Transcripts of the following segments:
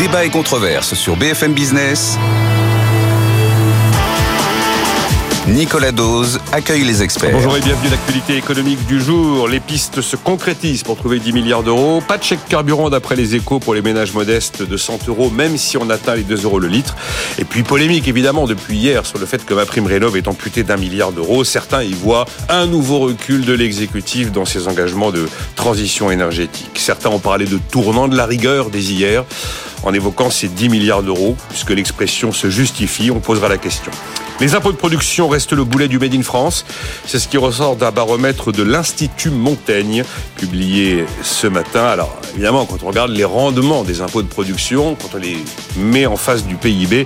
Débat et controverse sur BFM Business. Nicolas Dose accueille les experts. Bonjour et bienvenue à l'actualité économique du jour. Les pistes se concrétisent pour trouver 10 milliards d'euros. Pas de chèque carburant d'après les échos pour les ménages modestes de 100 euros, même si on atteint les 2 euros le litre. Et puis polémique évidemment depuis hier sur le fait que ma prime rénov est amputée d'un milliard d'euros. Certains y voient un nouveau recul de l'exécutif dans ses engagements de transition énergétique. Certains ont parlé de tournant de la rigueur dès hier en évoquant ces 10 milliards d'euros, puisque l'expression se justifie, on posera la question. Les impôts de production restent le boulet du Made in France. C'est ce qui ressort d'un baromètre de l'Institut Montaigne, publié ce matin. Alors, évidemment, quand on regarde les rendements des impôts de production, quand on les met en face du PIB,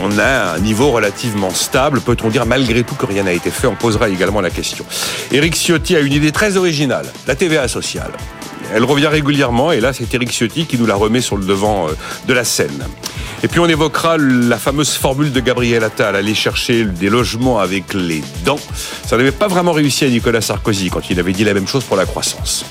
on a un niveau relativement stable. Peut-on dire malgré tout que rien n'a été fait On posera également la question. Éric Ciotti a une idée très originale, la TVA sociale. Elle revient régulièrement et là, c'est Eric Ciotti qui nous la remet sur le devant euh, de la scène. Et puis on évoquera la fameuse formule de Gabriel Attal, aller chercher des logements avec les dents. Ça n'avait pas vraiment réussi à Nicolas Sarkozy quand il avait dit la même chose pour la croissance.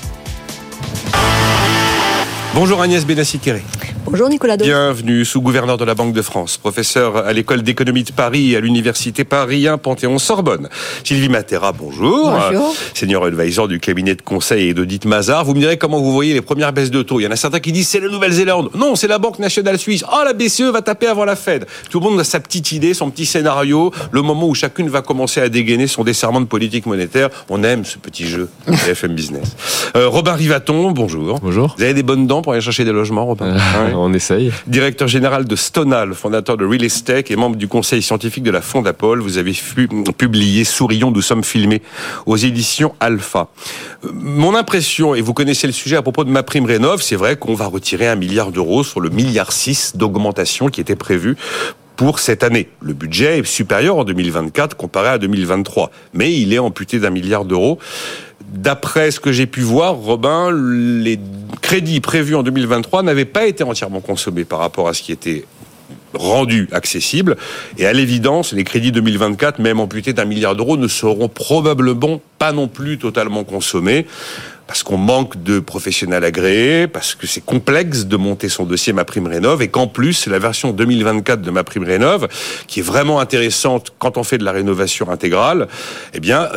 Bonjour Agnès Benassi-Kéré. Bonjour Nicolas Bienvenue, sous-gouverneur de la Banque de France, professeur à l'école d'économie de Paris et à l'université Paris 1 Panthéon-Sorbonne. Sylvie Matera, bonjour. Bonjour. Senior advisor du cabinet de conseil et d'audit Mazar. Vous me direz comment vous voyez les premières baisses de taux. Il y en a certains qui disent c'est la Nouvelle-Zélande. Non, c'est la Banque nationale suisse. Oh, la BCE va taper avant la Fed. Tout le monde a sa petite idée, son petit scénario, le moment où chacune va commencer à dégainer son desserrement de politique monétaire. On aime ce petit jeu FM Business. Euh, Robin Rivaton, bonjour. Bonjour. Vous avez des bonnes dents pour aller chercher des logements, Robin? Euh, On essaye. Directeur général de Stonal, fondateur de Real Estate et membre du conseil scientifique de la Fondapol, vous avez publié Sourions, nous sommes filmés aux éditions Alpha. Euh, mon impression, et vous connaissez le sujet à propos de ma prime rénov, c'est vrai qu'on va retirer un milliard d'euros sur le milliard 6 d'augmentation qui était prévu pour cette année. Le budget est supérieur en 2024 comparé à 2023, mais il est amputé d'un milliard d'euros. D'après ce que j'ai pu voir, Robin, les crédits prévus en 2023 n'avaient pas été entièrement consommés par rapport à ce qui était rendu accessible. Et à l'évidence, les crédits 2024, même amputés d'un milliard d'euros, ne seront probablement pas non plus totalement consommés parce qu'on manque de professionnels agréés, parce que c'est complexe de monter son dossier Ma Prime Rénov, et qu'en plus, la version 2024 de Ma Prime Rénov, qui est vraiment intéressante quand on fait de la rénovation intégrale, eh bien,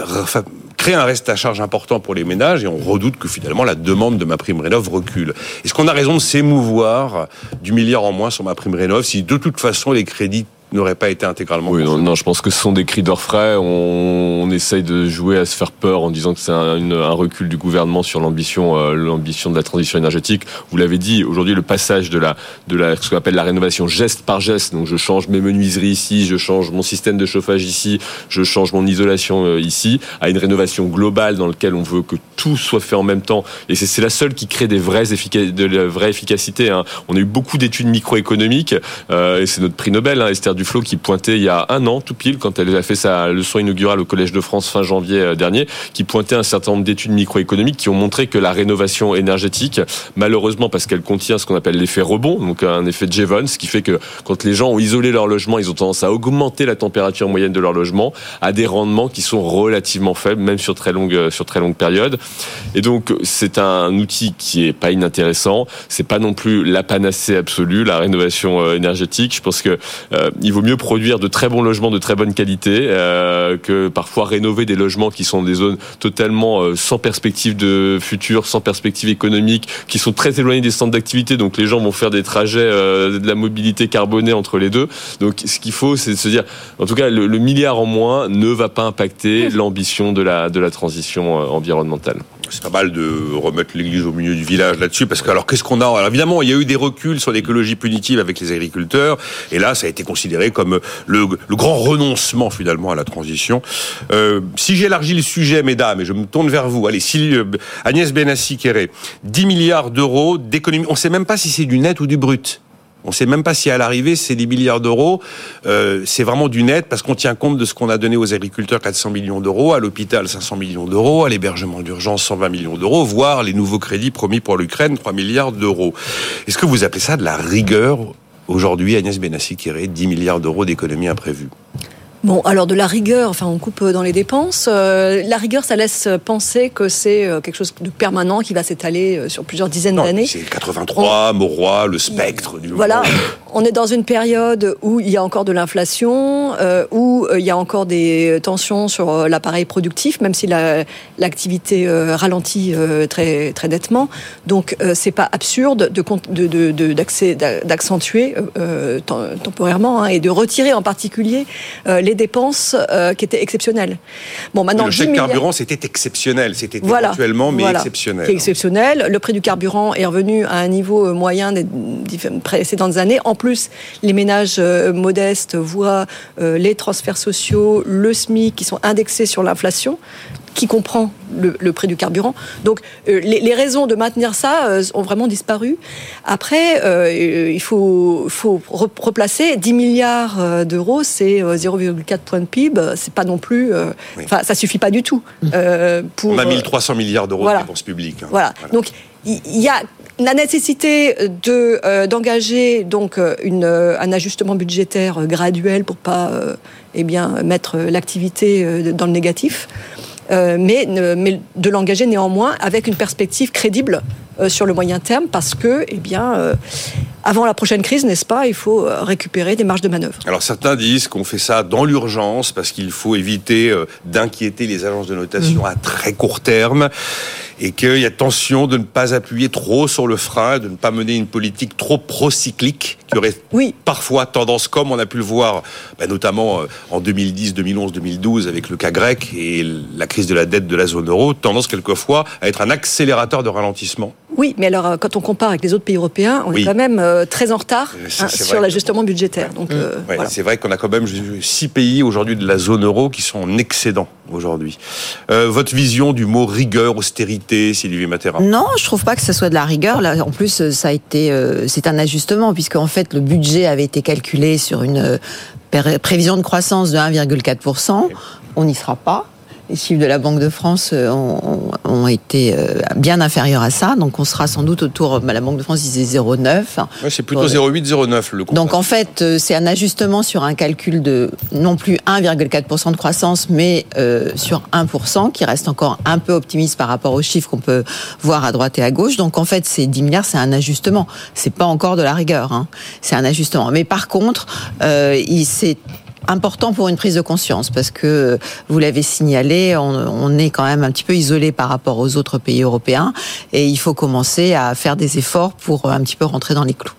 crée un reste à charge important pour les ménages, et on redoute que finalement la demande de Ma Prime Rénov recule. Est-ce qu'on a raison de s'émouvoir du milliard en moins sur Ma Prime Rénov si de toute façon les crédits n'aurait pas été intégralement oui, non, non, je pense que ce sont des cris d'orfraie. On, on, essaye de jouer à se faire peur en disant que c'est un, un, recul du gouvernement sur l'ambition, euh, l'ambition de la transition énergétique. Vous l'avez dit, aujourd'hui, le passage de la, de la, ce qu'on appelle la rénovation geste par geste. Donc, je change mes menuiseries ici, je change mon système de chauffage ici, je change mon isolation euh, ici, à une rénovation globale dans laquelle on veut que tout soit fait en même temps. Et c'est la seule qui crée des vraies de la vraie efficacité. Hein. On a eu beaucoup d'études microéconomiques, euh, et c'est notre prix Nobel, hein, Esther Duflo qui pointait il y a un an, tout pile, quand elle a fait sa leçon inaugurale au Collège de France fin janvier euh, dernier, qui pointait un certain nombre d'études microéconomiques qui ont montré que la rénovation énergétique, malheureusement parce qu'elle contient ce qu'on appelle l'effet rebond, donc un effet Jevons, ce qui fait que quand les gens ont isolé leur logement, ils ont tendance à augmenter la température moyenne de leur logement à des rendements qui sont relativement faibles, même sur très longue sur très longue période. Et donc c'est un outil qui est pas inintéressant. C'est pas non plus la panacée absolue, la rénovation euh, énergétique. Je pense que euh, il vaut mieux produire de très bons logements de très bonne qualité euh, que parfois rénover des logements qui sont des zones totalement euh, sans perspective de futur, sans perspective économique, qui sont très éloignées des centres d'activité. Donc les gens vont faire des trajets euh, de la mobilité carbonée entre les deux. Donc ce qu'il faut, c'est de se dire, en tout cas, le, le, milliard en moins ne va pas impacter l'ambition de la de la transition environnementale c'est pas mal de remettre l'église au milieu du village là-dessus, parce que alors qu'est-ce qu'on a? Alors, Évidemment, il y a eu des reculs sur l'écologie punitive avec les agriculteurs, et là, ça a été considéré comme le, le grand renoncement finalement à la transition. Euh, si j'élargis le sujet, mesdames, et je me tourne vers vous, allez, si, euh, Agnès Benassi-Kéré, 10 milliards d'euros d'économie, on ne sait même pas si c'est du net ou du brut. On ne sait même pas si à l'arrivée, c'est des milliards d'euros. Euh, c'est vraiment du net parce qu'on tient compte de ce qu'on a donné aux agriculteurs, 400 millions d'euros, à l'hôpital, 500 millions d'euros, à l'hébergement d'urgence, 120 millions d'euros, voire les nouveaux crédits promis pour l'Ukraine, 3 milliards d'euros. Est-ce que vous appelez ça de la rigueur aujourd'hui, Agnès Benassi-Kéré, 10 milliards d'euros d'économies imprévues Bon, alors de la rigueur, enfin on coupe dans les dépenses. Euh, la rigueur, ça laisse penser que c'est euh, quelque chose de permanent qui va s'étaler euh, sur plusieurs dizaines d'années. C'est 83, on... Mauroy, le spectre du Voilà, on est dans une période où il y a encore de l'inflation, euh, où il y a encore des tensions sur l'appareil productif, même si l'activité la, ralentit très très nettement. Donc c'est pas absurde de d'accentuer de, de, temporairement hein, et de retirer en particulier les dépenses euh, qui étaient exceptionnelles. Bon, maintenant, le chèque carburant, c'était exceptionnel. C'était voilà, éventuellement, mais exceptionnel. exceptionnel. Le prix du carburant est revenu à un niveau moyen des précédentes années. En plus, les ménages euh, modestes voient euh, les transferts sociaux, le SMIC qui sont indexés sur l'inflation qui comprend le, prix du carburant. Donc euh, les, raisons de maintenir ça euh, ont vraiment disparu. Après, euh, il faut, faut replacer 10 milliards d'euros, c'est 0,4 points de PIB. C'est pas non plus, enfin ça suffit pas du tout. pour, On a 1300 milliards d'euros de dépenses publiques. Hein. Voilà. Donc il y a la nécessité de d'engager donc une, un ajustement budgétaire graduel pour pas eh bien mettre l'activité dans le négatif. Euh, mais, de l'engager néanmoins avec une perspective crédible sur le moyen terme parce que, eh bien, euh, avant la prochaine crise, n'est-ce pas, il faut récupérer des marges de manœuvre. Alors certains disent qu'on fait ça dans l'urgence parce qu'il faut éviter d'inquiéter les agences de notation mmh. à très court terme et qu'il y a tension de ne pas appuyer trop sur le frein, de ne pas mener une politique trop procyclique qui aurait oui. parfois tendance, comme on a pu le voir, bah, notamment euh, en 2010, 2011, 2012 avec le cas grec et la crise de la dette de la zone euro, tendance quelquefois à être un accélérateur de ralentissement. Oui, mais alors euh, quand on compare avec les autres pays européens, on est quand même euh, très en retard hein, sur l'ajustement budgétaire. Donc, C'est vrai qu'on a quand même six pays aujourd'hui de la zone euro qui sont en excédent aujourd'hui. votre vision du mot rigueur, austérité, Sylvie Matera? Non, je trouve pas que ce soit de la rigueur. Là, en plus, ça a été, c'est un ajustement puisqu'en fait fait, le budget avait été calculé sur une euh, prévision de croissance de 1,4%. On n'y sera pas les chiffres de la Banque de France euh, ont, été euh, bien inférieurs à ça. Donc on sera sans doute autour, bah, la Banque de France disait 0,9. Ouais, c'est plutôt 0,8, 0,9 le compte. Donc en fait, euh, c'est un ajustement sur un calcul de non plus 1,4% de croissance, mais sur 1%, qui reste encore un peu optimiste par rapport aux chiffres qu'on peut voir à droite et à gauche. Donc en fait, ces 10 milliards, c'est un ajustement. C'est pas encore de la rigueur. Hein. C'est un ajustement. Mais par contre, il s'est important pour une prise de conscience parce que vous l'avez signalé, on, est quand même un petit peu isolé par rapport aux autres pays européens et il faut commencer à faire des efforts pour un petit peu rentrer dans les clous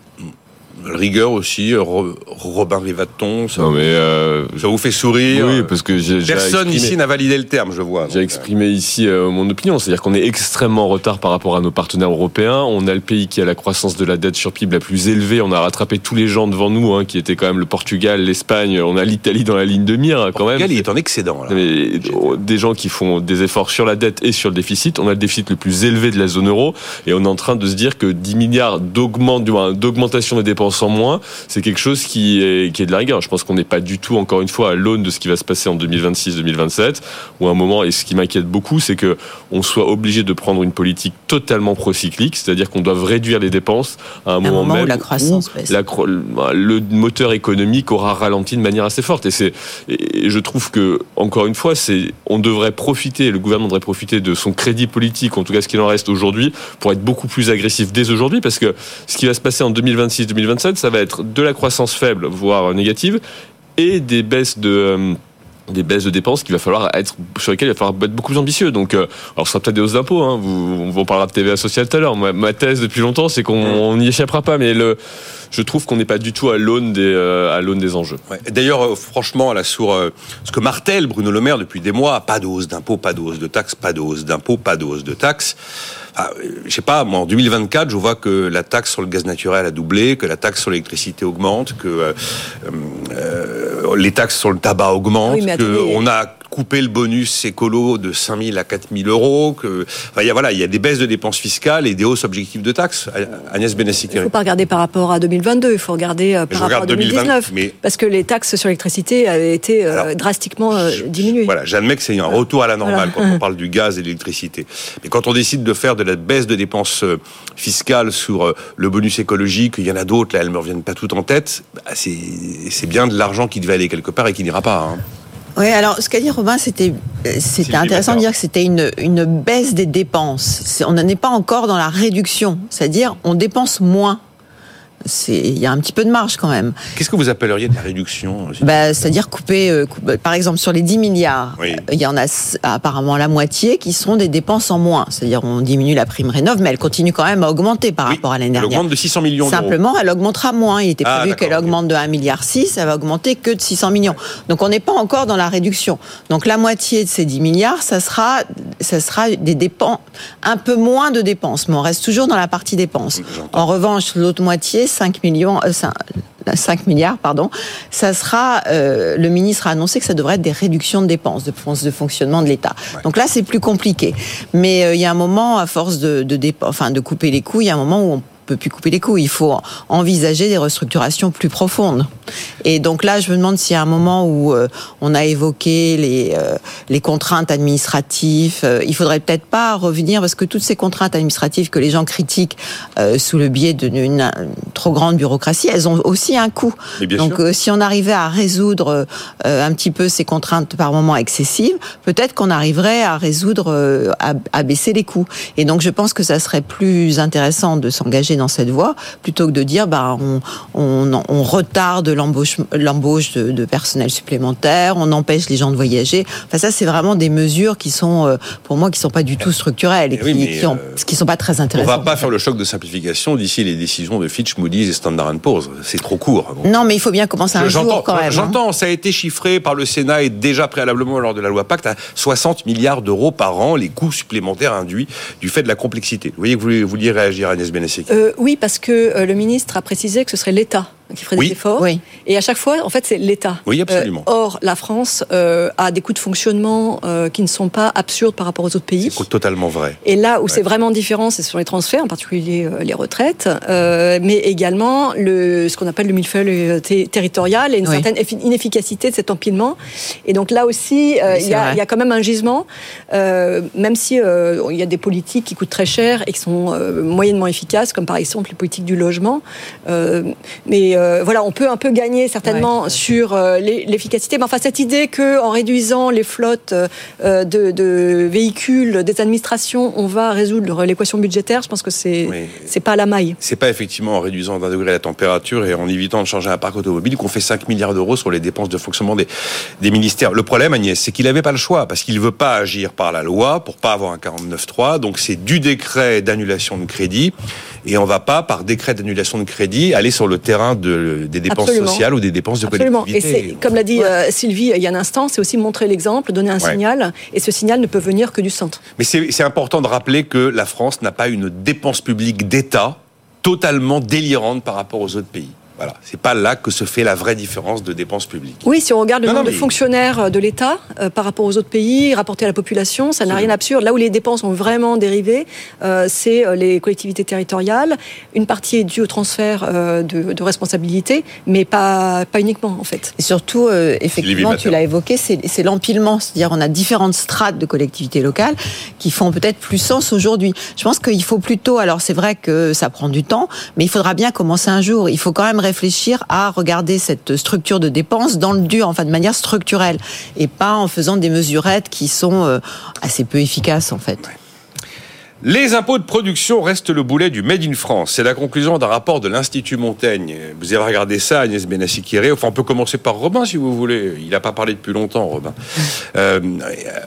rigueur aussi, Robin Rivaton, ça, mais euh, ça vous fait sourire Oui, parce que personne ici n'a validé le terme, je vois. J'ai exprimé ici euh, mon opinion, c'est-à-dire qu'on est extrêmement en retard par rapport à nos partenaires européens. On a le pays qui a la croissance de la dette sur PIB la plus élevée. On a rattrapé tous les gens devant nous, hein, qui étaient quand même le Portugal, l'Espagne. On a l'Italie dans la ligne de mire hein, quand même. Il est en excédent. Là. Mais, des gens qui font des efforts sur la dette et sur le déficit. On a le déficit le plus élevé de la zone euro et on est en train de se dire que 10 milliards d'augmentation des dépenses en moins, c'est quelque chose qui est, qui est de la rigueur. Je pense qu'on n'est pas du tout, encore une fois, à l'aune de ce qui va se passer en 2026-2027, ou un moment, et ce qui m'inquiète beaucoup, c'est que on soit obligé de prendre une politique totalement procyclique, c'est-à-dire qu'on doit réduire les dépenses à un, moment, même où la croissance le moteur économique aura ralenti de manière assez forte. Et c'est, et je trouve que, encore une fois, c'est, on devrait profiter, le gouvernement devrait profiter de son crédit politique, en tout cas ce qu'il en reste aujourd'hui, pour être beaucoup plus agressif dès aujourd'hui, parce que ce qui va se passer en 2026-2027, ça va être de la croissance faible, voire négative, et des baisses de euh, des baisses de dépenses qu'il va falloir être sur lesquelles il va falloir être beaucoup plus ambitieux. Donc, euh, alors ce sera peut-être des hausses d'impôts. Hein, vous, on parlera de TVA sociale tout à l'heure. Ma, thèse depuis longtemps, c'est qu'on n'y échappera pas. Mais le, je trouve qu'on n'est pas du tout à l'aune des euh, à l'aune des enjeux. Ouais. D'ailleurs, franchement, là sur ce que martèle Bruno Le Maire depuis des mois, pas de hausse d'impôts, pas de hausse de taxes, pas de hausse d'impôts, pas de hausse de taxes. Ah, je sais pas, moi en 2024, je vois que la taxe sur le gaz naturel a doublé, que la taxe sur l'électricité augmente, que euh, euh les taxes sur le tabac augmentent, qu'on a couper le bonus écolo de 5 000 à 4 000 euros. Que, enfin, il y a, voilà, il y a des baisses de dépenses fiscales et des hausses objectives de taxes. Agnès Il ne faut pas regarder par rapport à 2022, il faut regarder euh, par rapport à 2019. mais... Parce que les taxes sur l'électricité avaient été euh, drastiquement euh, diminuées. Voilà, j'admets que c'est un retour à la normale quand on parle du gaz et de l'électricité. Mais quand on décide de faire de la baisse de dépenses fiscales sur le bonus écologique, il y en a d'autres, là, elles me reviennent pas toutes en tête, bah, c'est bien de l'argent qui devait aller quelque part et qui n'ira pas. Hein. Oui, alors ce qu'a dit Robin, c'était c'était intéressant de dire que c'était une, une baisse des dépenses. On n'en est pas encore dans la réduction, c'est-à-dire on dépense moins il y a un petit peu de marge quand même. Qu'est-ce que vous appelleriez de la réduction bah, C'est-à-dire couper, euh, bah, par exemple, sur les 10 milliards, il y en a apparemment la moitié qui seront des dépenses en moins. C'est-à-dire on diminue la prime rénov, mais elle continue quand même à augmenter par rapport à l'année dernière. Elle augmente de 600 millions Simplement, elle augmentera moins. Il était ah, prévu qu'elle augmente de 1,6 milliard, elle va augmenter que de 600 millions. Donc on n'est pas encore dans la réduction. Donc la moitié de ces 10 milliards, ça sera, ça sera des dépenses, un peu moins de dépenses, mais on reste toujours dans la partie dépenses. En revanche, l'autre moitié, 5 millions, 5 euh, milliards, pardon, ça sera, euh, le ministre a annoncé que ça devrait être des réductions de dépenses, de dépenses de fonctionnement de l'État. Donc là, c'est plus compliqué. Mais euh, il y a un moment, à force de, de, enfin, de couper les coûts, il y a un moment où on peut plus couper les coups. Il faut envisager des restructurations plus profondes. Et donc là, je me demande s'il y a un moment où euh, on a évoqué les, euh, les contraintes administratives, euh, il faudrait peut-être pas revenir parce que toutes ces contraintes administratives que les gens critiquent sous le biais d'une trop grande bureaucratie, elles ont aussi un coût. Donc si on arrivait à résoudre un petit peu ces contraintes par moments excessives, peut-être qu'on arriverait à résoudre, à, à baisser les coûts. Et donc je pense que ça serait plus intéressant de s'engager dans cette voie, plutôt que de dire bah, on, on, on retarde l'embauche, l'embauche de, de, personnel supplémentaire, on empêche les gens de voyager. Enfin, ça, c'est vraiment des mesures qui sont, euh, pour moi, qui sont pas du tout structurelles et, qui, euh, qui, sont pas très intéressantes. On va pas faire le choc de simplification d'ici les décisions de Fitch, Moody's et Standard Poor's. C'est trop court. Non, mais il faut bien commencer un jour quand même. Hein. J'entends, ça a été chiffré par le Sénat et déjà préalablement lors de la loi Pacte à 60 milliards d'euros par an, les coûts supplémentaires induits du fait de la complexité. Vous voyez que vous vouliez réagir, Agnès Benesek. Euh, euh, oui, parce que euh, le ministre a précisé que ce serait l'État qui ferait des efforts. Oui. Et à chaque fois, en fait, c'est l'État. Oui, absolument. Euh, or, la France euh, a des coûts de fonctionnement euh, qui ne sont pas absurdes par rapport aux autres pays. C'est totalement vrai. Et là où c'est vraiment différent, c'est sur les transferts, en particulier les retraites, mais également le, ce qu'on appelle le millefeuille territorial et une certaine inefficacité de cet empilement. Et donc là aussi, il y, a, y, a quand même un gisement, même si il y a des politiques qui coûtent très cher et qui sont moyennement efficaces, comme par exemple les politiques du logement. mais euh, voilà, on peut un peu gagner certainement sur euh, l'efficacité. Mais enfin, cette idée que en réduisant les flottes euh, de, véhicules des administrations, on va résoudre l'équation budgétaire, je pense que c'est c'est pas à la maille. C'est pas effectivement en réduisant d'un degré la température et en évitant de changer un parc automobile qu'on fait 5 milliards d'euros sur les dépenses de fonctionnement des, des ministères. Le problème, Agnès, c'est qu'il n'avait pas le choix parce qu'il veut pas agir par la loi pour pas avoir un 49.3. Donc c'est du décret d'annulation de crédit et on va pas par décret d'annulation de crédit aller sur le terrain de des dépenses sociales ou des dépenses de Absolument. Et comme l'a dit euh, Sylvie il y a un instant, c'est aussi montrer l'exemple, donner un signal, et ce signal ne peut venir que du centre. Mais c'est important de rappeler que la France n'a pas une dépense publique d'État totalement délirante par rapport aux autres pays. Voilà, c'est pas là que se fait la vraie différence de dépenses publiques. Oui, si on regarde le nombre de fonctionnaires euh, de l'État euh, par rapport aux autres pays, rapporté à la population, ça n'a rien d'absurde. Là où les dépenses ont vraiment dérivé, euh, c'est les collectivités territoriales. Une partie est due au transfert de, de, responsabilité, mais pas, pas uniquement en fait. Et surtout, effectivement, tu l'as évoqué, c'est l'empilement. C'est-à-dire, on a différentes strates de collectivités locales qui font peut-être plus sens aujourd'hui. Je pense qu'il faut plutôt, alors c'est vrai que ça prend du temps, mais il faudra bien commencer un jour. Il faut quand même réfléchir à regarder cette structure de dépenses dans le dur, enfin de manière structurelle, et pas en faisant des mesurettes qui sont euh, assez peu efficaces en fait. Les impôts de production restent le boulet du Made in France. C'est la conclusion d'un rapport de l'Institut Montaigne. Vous avez regardé ça, Agnès Benassi-Kiré. Enfin, on peut commencer par Robin, si vous voulez. Il n'a pas parlé depuis longtemps, Robin. Euh,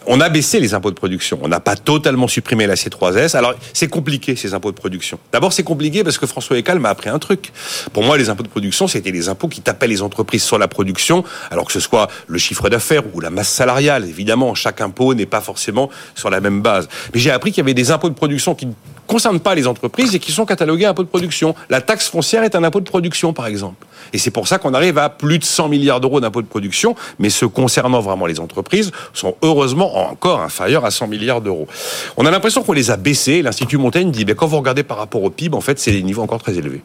on a baissé les impôts de production. On n'a pas totalement supprimé la C3S. Alors, c'est compliqué, ces impôts de production. D'abord, c'est compliqué parce que François Eccal m'a appris un truc. Pour moi, les impôts de production, c'était les impôts qui tapaient les entreprises sur la production, alors que ce soit le chiffre d'affaires ou la masse salariale. Évidemment, chaque impôt n'est pas forcément sur la même base. Mais j'ai appris qu'il y avait des impôts de production qui concernent pas les entreprises et qui sont cataloguées impôts de production. La taxe foncière est un impôt de production, par exemple. Et c'est pour ça qu'on arrive à plus de 100 milliards d'euros d'impôts de production, mais ceux concernant vraiment les entreprises sont heureusement encore inférieurs à 100 milliards d'euros. On a l'impression qu'on les a baissés. L'Institut Montaigne dit, ben, quand vous regardez par rapport au PIB, en fait, c'est des niveaux encore très élevés.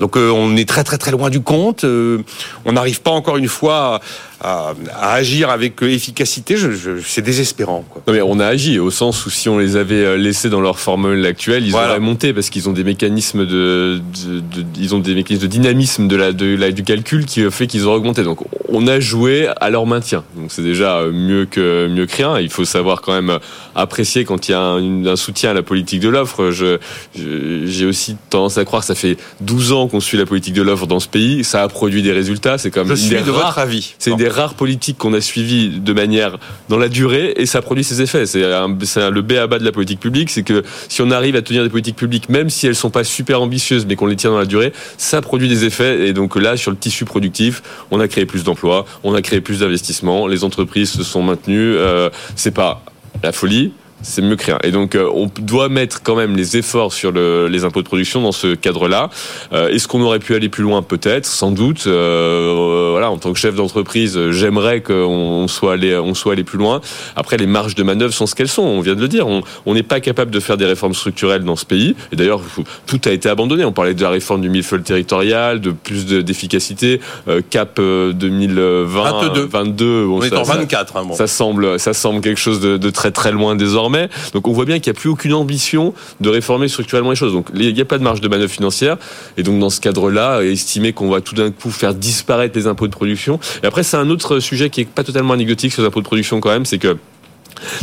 Donc euh, on est très très très loin du compte. Euh, on n'arrive pas encore une fois à, à agir avec efficacité. Je, je, c'est désespérant. Quoi. Non mais on a agi au sens où si on les avait euh, laissés dans leur formule actuelle, ils Voilà. auraient monté parce qu'ils ont des mécanismes de, de- de- ils ont des mécanismes de dynamisme de la, de la- du calcul qui fait qu'ils auraient augmenté. Donc on a joué à leur maintien. Donc c'est déjà euh, mieux que mieux que rien. Il faut savoir quand même apprécier quand il y a un, soutien à la politique de l'offre. Je, je- j'ai aussi tendance à croire que ça fait 12 ans qu'on suit la politique de l'offre dans ce pays. Ça a produit des résultats. C'est comme Je une suis de rares- votre avis. c'est des rares politiques qu'on a suivies de manière dans la durée et ça produit ses effets. C'est le B à bas de la politique publique, c'est que si on arrive à tenir des politiques publiques, même si elles sont pas super ambitieuses, mais qu'on les tient dans la durée, ça produit des effets. Et donc là, sur le tissu productif, on a créé plus d'emplois, on a créé plus d'investissements, les entreprises se sont maintenues. Euh, c'est pas la folie. C'est mieux que rien. Et donc, euh, on doit mettre quand même les efforts sur le- les impôts de production dans ce cadre-là. Euh, Est-ce qu'on aurait pu aller plus loin? Peut-être, sans doute. Euh, voilà, en tant que chef d'entreprise, euh, j'aimerais qu'on on soit allé, on soit allé plus loin. Après, les marges de manœuvre sont ce qu'elles sont. On vient de le dire. On n'est pas capable de faire des réformes structurelles dans ce pays. Et d'ailleurs, tout a été abandonné. On parlait de la réforme du millefeuille territorial, de plus de- d'efficacité. Euh, cap euh, 2020, 22. 22. bon, On est en ça- 24. Hein, bon. ça semble, ça semble quelque chose de, de très très loin désormais. Donc on voit bien qu'il n'y a plus aucune ambition de réformer structurellement les choses. Donc il n'y a pas de marge de manœuvre financière. Et donc dans ce cadre-là, estimer qu'on va tout d'un coup faire disparaître les impôts de production. Et après c'est un autre sujet qui est pas totalement anecdotique sur les impôts de production quand même, c'est que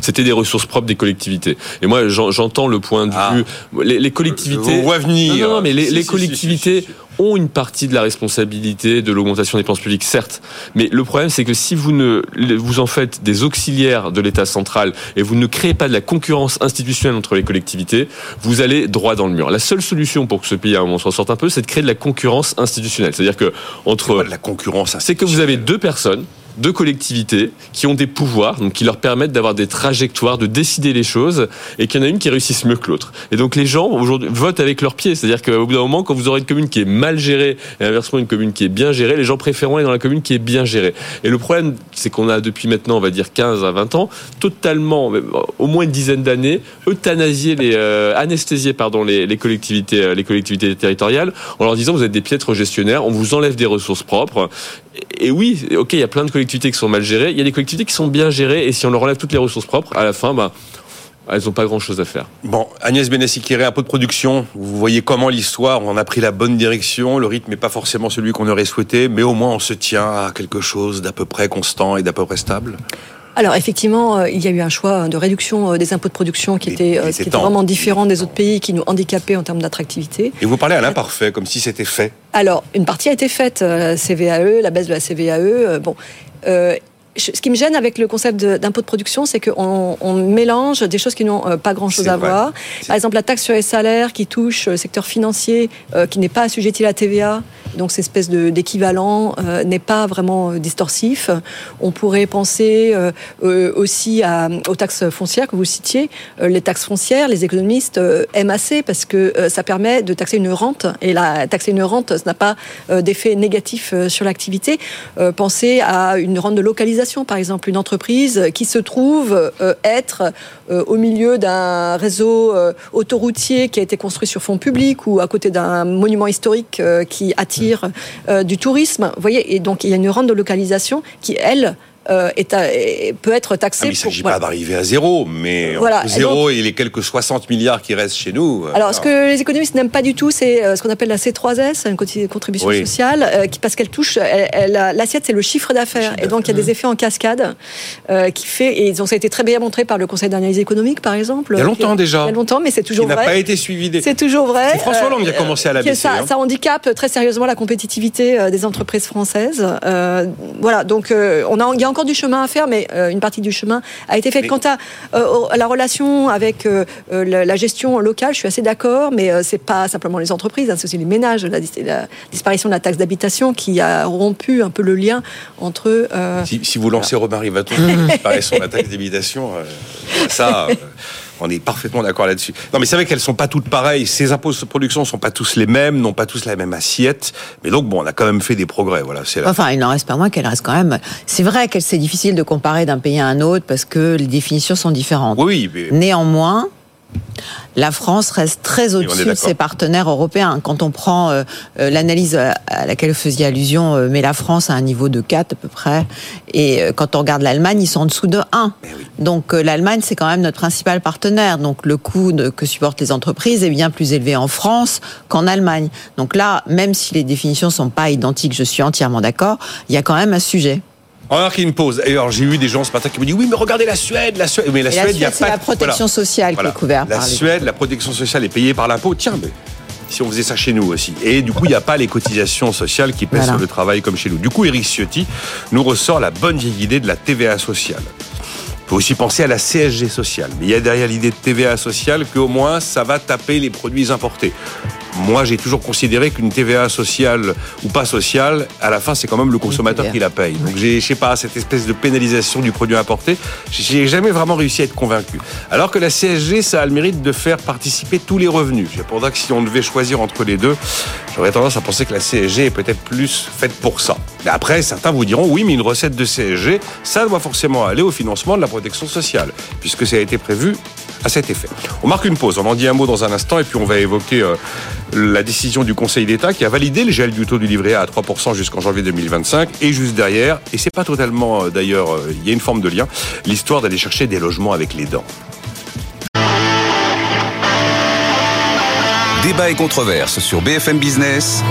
c'était des ressources propres des collectivités. Et moi, j'en- j'entends le point de Ah. vue. Les, les collectivités. Vous vois venir. Non, non, mais les, Si, collectivités si, si, si. Ont une partie de la responsabilité de l'augmentation des dépenses publiques, certes. Mais le problème, c'est que si vous ne vous en faites des auxiliaires de l'État central et vous ne créez pas de la concurrence institutionnelle entre les collectivités, vous allez droit dans le mur. La seule solution pour que ce pays à un moment s'en sorte un peu, c'est de créer de la concurrence institutionnelle. C'est-à-dire que entre Pas de la concurrence. c'est que vous avez deux personnes, deux collectivités qui ont des pouvoirs, donc qui leur permettent d'avoir des trajectoires, de décider les choses, et qu'il y en a une qui réussisse mieux que l'autre. Et donc les gens aujourd'hui votent avec leurs pieds, c'est-à-dire qu'au bout d'un moment, quand vous aurez une commune qui est mal gérée et inversement une commune qui est bien gérée, les gens préféreront aller dans la commune qui est bien gérée. Et le problème, c'est qu'on a depuis maintenant, on va dire 15 à 20 ans, totalement, au moins une dizaine d'années, euthanasié les, euh, pardon les, les collectivités, euh, les collectivités territoriales, en leur disant vous êtes des piètres gestionnaires, on vous enlève des ressources propres. Et, oui, ok, il y a plein de collectivités qui sont mal gérées, il y a des collectivités qui sont bien gérées, et si on leur enlève toutes les ressources propres, à la fin, bah, elles n'ont pas grand-chose à faire. Bon, Agnès Benassi-Kéré, un peu de production. Vous voyez comment l'histoire, on a pris la bonne direction. Le rythme n'est pas forcément celui qu'on aurait souhaité, mais au moins on se tient à quelque chose d'à peu près constant et d'à peu près stable. Alors effectivement, euh, il y a eu un choix de réduction euh, des impôts de production qui était, euh, qui vraiment différent des autres pays, qui nous handicapait en termes d'attractivité. Et vous parlez à l'imparfait, comme si c'était fait. Alors, une partie a été faite, euh, la CVAE, la baisse de la CVAE. euh, bon, euh, je- ce qui me gêne avec le concept d'impôt de production, c'est qu'on on mélange des choses qui n'ont euh, pas grand-chose à vrai. voir. Par exemple, la taxe sur les salaires qui touche le secteur financier, euh, qui n'est pas assujetti à la TVA, donc cette espèce d'équivalent euh, n'est pas vraiment euh, distorsif. On pourrait penser euh, euh, aussi à- aux taxes foncières que vous citiez. Euh, les taxes foncières, les économistes euh, aiment assez parce que euh, ça permet de taxer une rente. Et la taxer une rente, ça n'a pas euh, d'effet négatif euh, sur l'activité. Euh, pensez à une rente de localisation, par exemple, une entreprise qui se trouve euh, être euh, au milieu d'un réseau euh, autoroutier qui a été construit sur fonds publics ou à côté d'un monument historique qui attire du tourisme. Vous voyez, et donc il y a une rente de localisation qui, elle, euh, est à- est- peut être Ah, taxée. mais il ne s'agit voilà. pas d'arriver à zéro, mais Voilà. entre Et zéro et, les quelques 60 milliards qui restent chez nous. euh, Alors, ce que les économistes n'aiment pas du tout, c'est euh, ce qu'on appelle la C3S, une contribution Oui. sociale, euh, qui, parce qu'elle touche, l'assiette, c'est le chiffre d'affaires. Et donc, il y a des effets en cascade euh, qui fait, et donc, ça a été très bien montré par le Conseil d'analyse économique, par exemple. Il y a longtemps Qui- déjà. Il y a longtemps, mais c'est qui toujours n'a vrai. pas été suivi des. C'est toujours vrai. C'est François Hollande qui a commencé à la baisser, Ça, hein. ça handicape très sérieusement la compétitivité des entreprises françaises. Voilà, donc on a, il y a encore du chemin à faire, mais euh, une partie du chemin a été faite. Quant à, euh, à la relation avec euh, la, la gestion locale, je suis assez d'accord, mais c'est pas simplement les entreprises, hein, c'est aussi les ménages. La, dis- la disparition de la taxe d'habitation qui a rompu un peu le lien entre Si, si vous lancez qui disparaît sur la taxe d'habitation, ça, On est parfaitement d'accord là-dessus. Non, mais c'est vrai qu'elles sont pas toutes pareilles. Ces impôts de production sont pas tous les mêmes, n'ont pas tous la même assiette. Mais donc, bon, on a quand même fait des progrès. Voilà, c'est. Enfin, il n'en reste pas moins qu'elle reste quand même. C'est vrai que c'est difficile de comparer d'un pays à un autre parce que les définitions sont différentes. Oui, mais Néanmoins, la France reste très au-dessus de ses partenaires européens. Quand on prend euh, euh, l'analyse à laquelle vous faisiez allusion, euh, met la France à un niveau de 4 à peu près, et euh, quand on regarde l'Allemagne, ils sont en dessous de 1. Donc euh, l'Allemagne, c'est quand même notre principal partenaire. Donc le coût de- que supportent les entreprises est bien plus élevé en France qu'en Allemagne. Donc là, même si les définitions sont pas identiques, je suis entièrement d'accord, il y a quand même un sujet. Marquer une pause. Et alors, j'ai eu des gens ce matin qui me disent oui, mais regardez la Suède, la Suède. Mais la Suède, il y a pas la protection sociale qui est couverte La Suède, la protection sociale est payée par l'impôt. Tiens, mais si on faisait ça chez nous aussi. Et du coup, il n'y a pas les cotisations sociales qui pèsent Voilà. sur le travail comme chez nous. Du coup, Eric Ciotti nous ressort la bonne vieille idée de la TVA sociale. Il faut aussi penser à la CSG sociale. Mais il y a derrière l'idée de TVA sociale qu'au moins, ça va taper les produits importés. Moi, j'ai toujours considéré qu'une TVA sociale ou pas sociale, à la fin, c'est quand même le consommateur qui la paye. Donc, j'ai, je sais pas, cette espèce de pénalisation du produit importé, j'ai jamais vraiment réussi à être convaincu. Alors que la CSG, ça a le mérite de faire participer tous les revenus. J'ai pour que si on devait choisir entre les deux, j'aurais tendance à penser que la CSG est peut-être plus faite pour ça. Mais après, certains vous diront, oui, mais une recette de CSG, ça doit forcément aller au financement de la protection sociale, puisque ça a été prévu à cet effet. On marque une pause, on en dit un mot dans un instant, et puis on va évoquer euh, la décision du Conseil d'État qui a validé le gel du taux du livret A à 3% jusqu'en janvier 2025, et juste derrière, et c'est pas totalement euh, d'ailleurs, euh, il y a une forme de lien, l'histoire d'aller chercher des logements avec les dents. Débat et controverse sur BFM Business.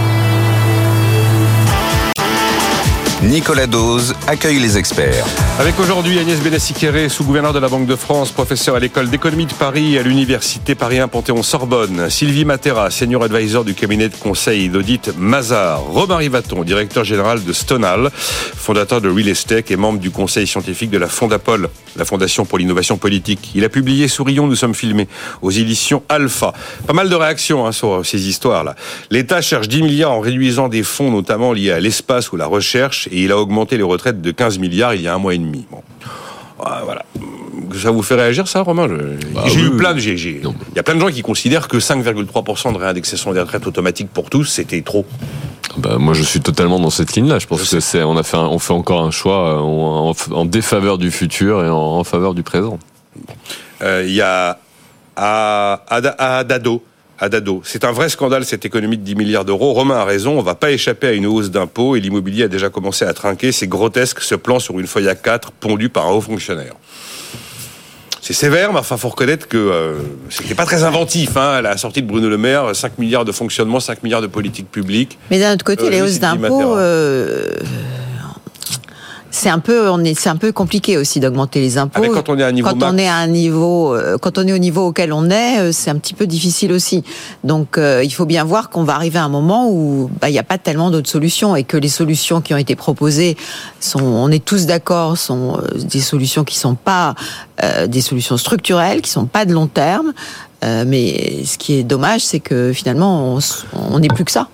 Nicolas Dose accueille les experts. Avec aujourd'hui Agnès Benassi-Kéré, sous-gouverneur de la Banque de France, professeur à l'école d'économie de Paris à l'université Paris 1 Panthéon-Sorbonne, Sylvie Matera, senior advisor du cabinet de conseil d'audit Mazar, Romain Rivaton, directeur général de Stonal, fondateur de Real Estate et membre du conseil scientifique de la Fondapol, la Fondation pour l'innovation politique. Il a publié Sourions, nous sommes filmés aux éditions Alpha. Pas mal de réactions hein, sur ces histoires-là. L'État cherche 10 milliards en réduisant des fonds notamment liés à l'espace ou la recherche et il a augmenté les retraites de 15 milliards il y a un mois et demi. Bon. Ah, Voilà. Ça vous fait réagir ça, Romain Bah J'ai oui, eu plein de. Non. Il y a plein de gens qui considèrent que 5,3% de réindexation des retraites automatiques pour tous, c'était trop. Bah, moi, je suis totalement dans cette ligne-là. Je pense Je que c'est, on a fait, un- on fait encore un choix euh, en, défaveur du futur et en, en faveur du présent. Euh, Il y a à, à, à Dado. À Dado. C'est un vrai scandale cette économie de 10 milliards d'euros. Romain a raison, on va pas échapper à une hausse d'impôts et l'immobilier a déjà commencé à trinquer. C'est grotesque ce plan sur une feuille à 4 pondu par un haut fonctionnaire. C'est sévère, mais enfin, faut reconnaître que euh, c'était pas très inventif. Hein, à la sortie de Bruno Le Maire, 5 milliards de fonctionnement, 5 milliards de politique publique. Mais d'un autre côté, Euh, les hausses d'impôts, euh, c'est un peu, on est, c'est un peu compliqué aussi d'augmenter les impôts. Ah, mais quand on est à un niveau quand max. on est à un niveau, euh, quand on est au niveau auquel on est, euh, c'est un petit peu difficile aussi. Donc, euh, il faut bien voir qu'on va arriver à un moment où bah, il n'y a pas tellement d'autres solutions et que les solutions qui ont été proposées sont, on est tous d'accord, sont des solutions qui sont pas euh, des solutions structurelles, qui sont pas de long terme. Euh, mais ce qui est dommage, c'est que finalement, on n'est plus que ça.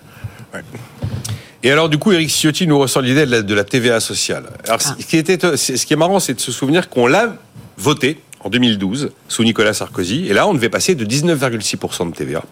Et alors, du coup, Eric Ciotti nous ressort l'idée de la, de la TVA sociale. Alors, Ah. ce, qui était, ce qui est marrant, c'est de se souvenir qu'on l'a voté en 2012 sous Nicolas Sarkozy. Et là, on devait passer de 19,6% de TVA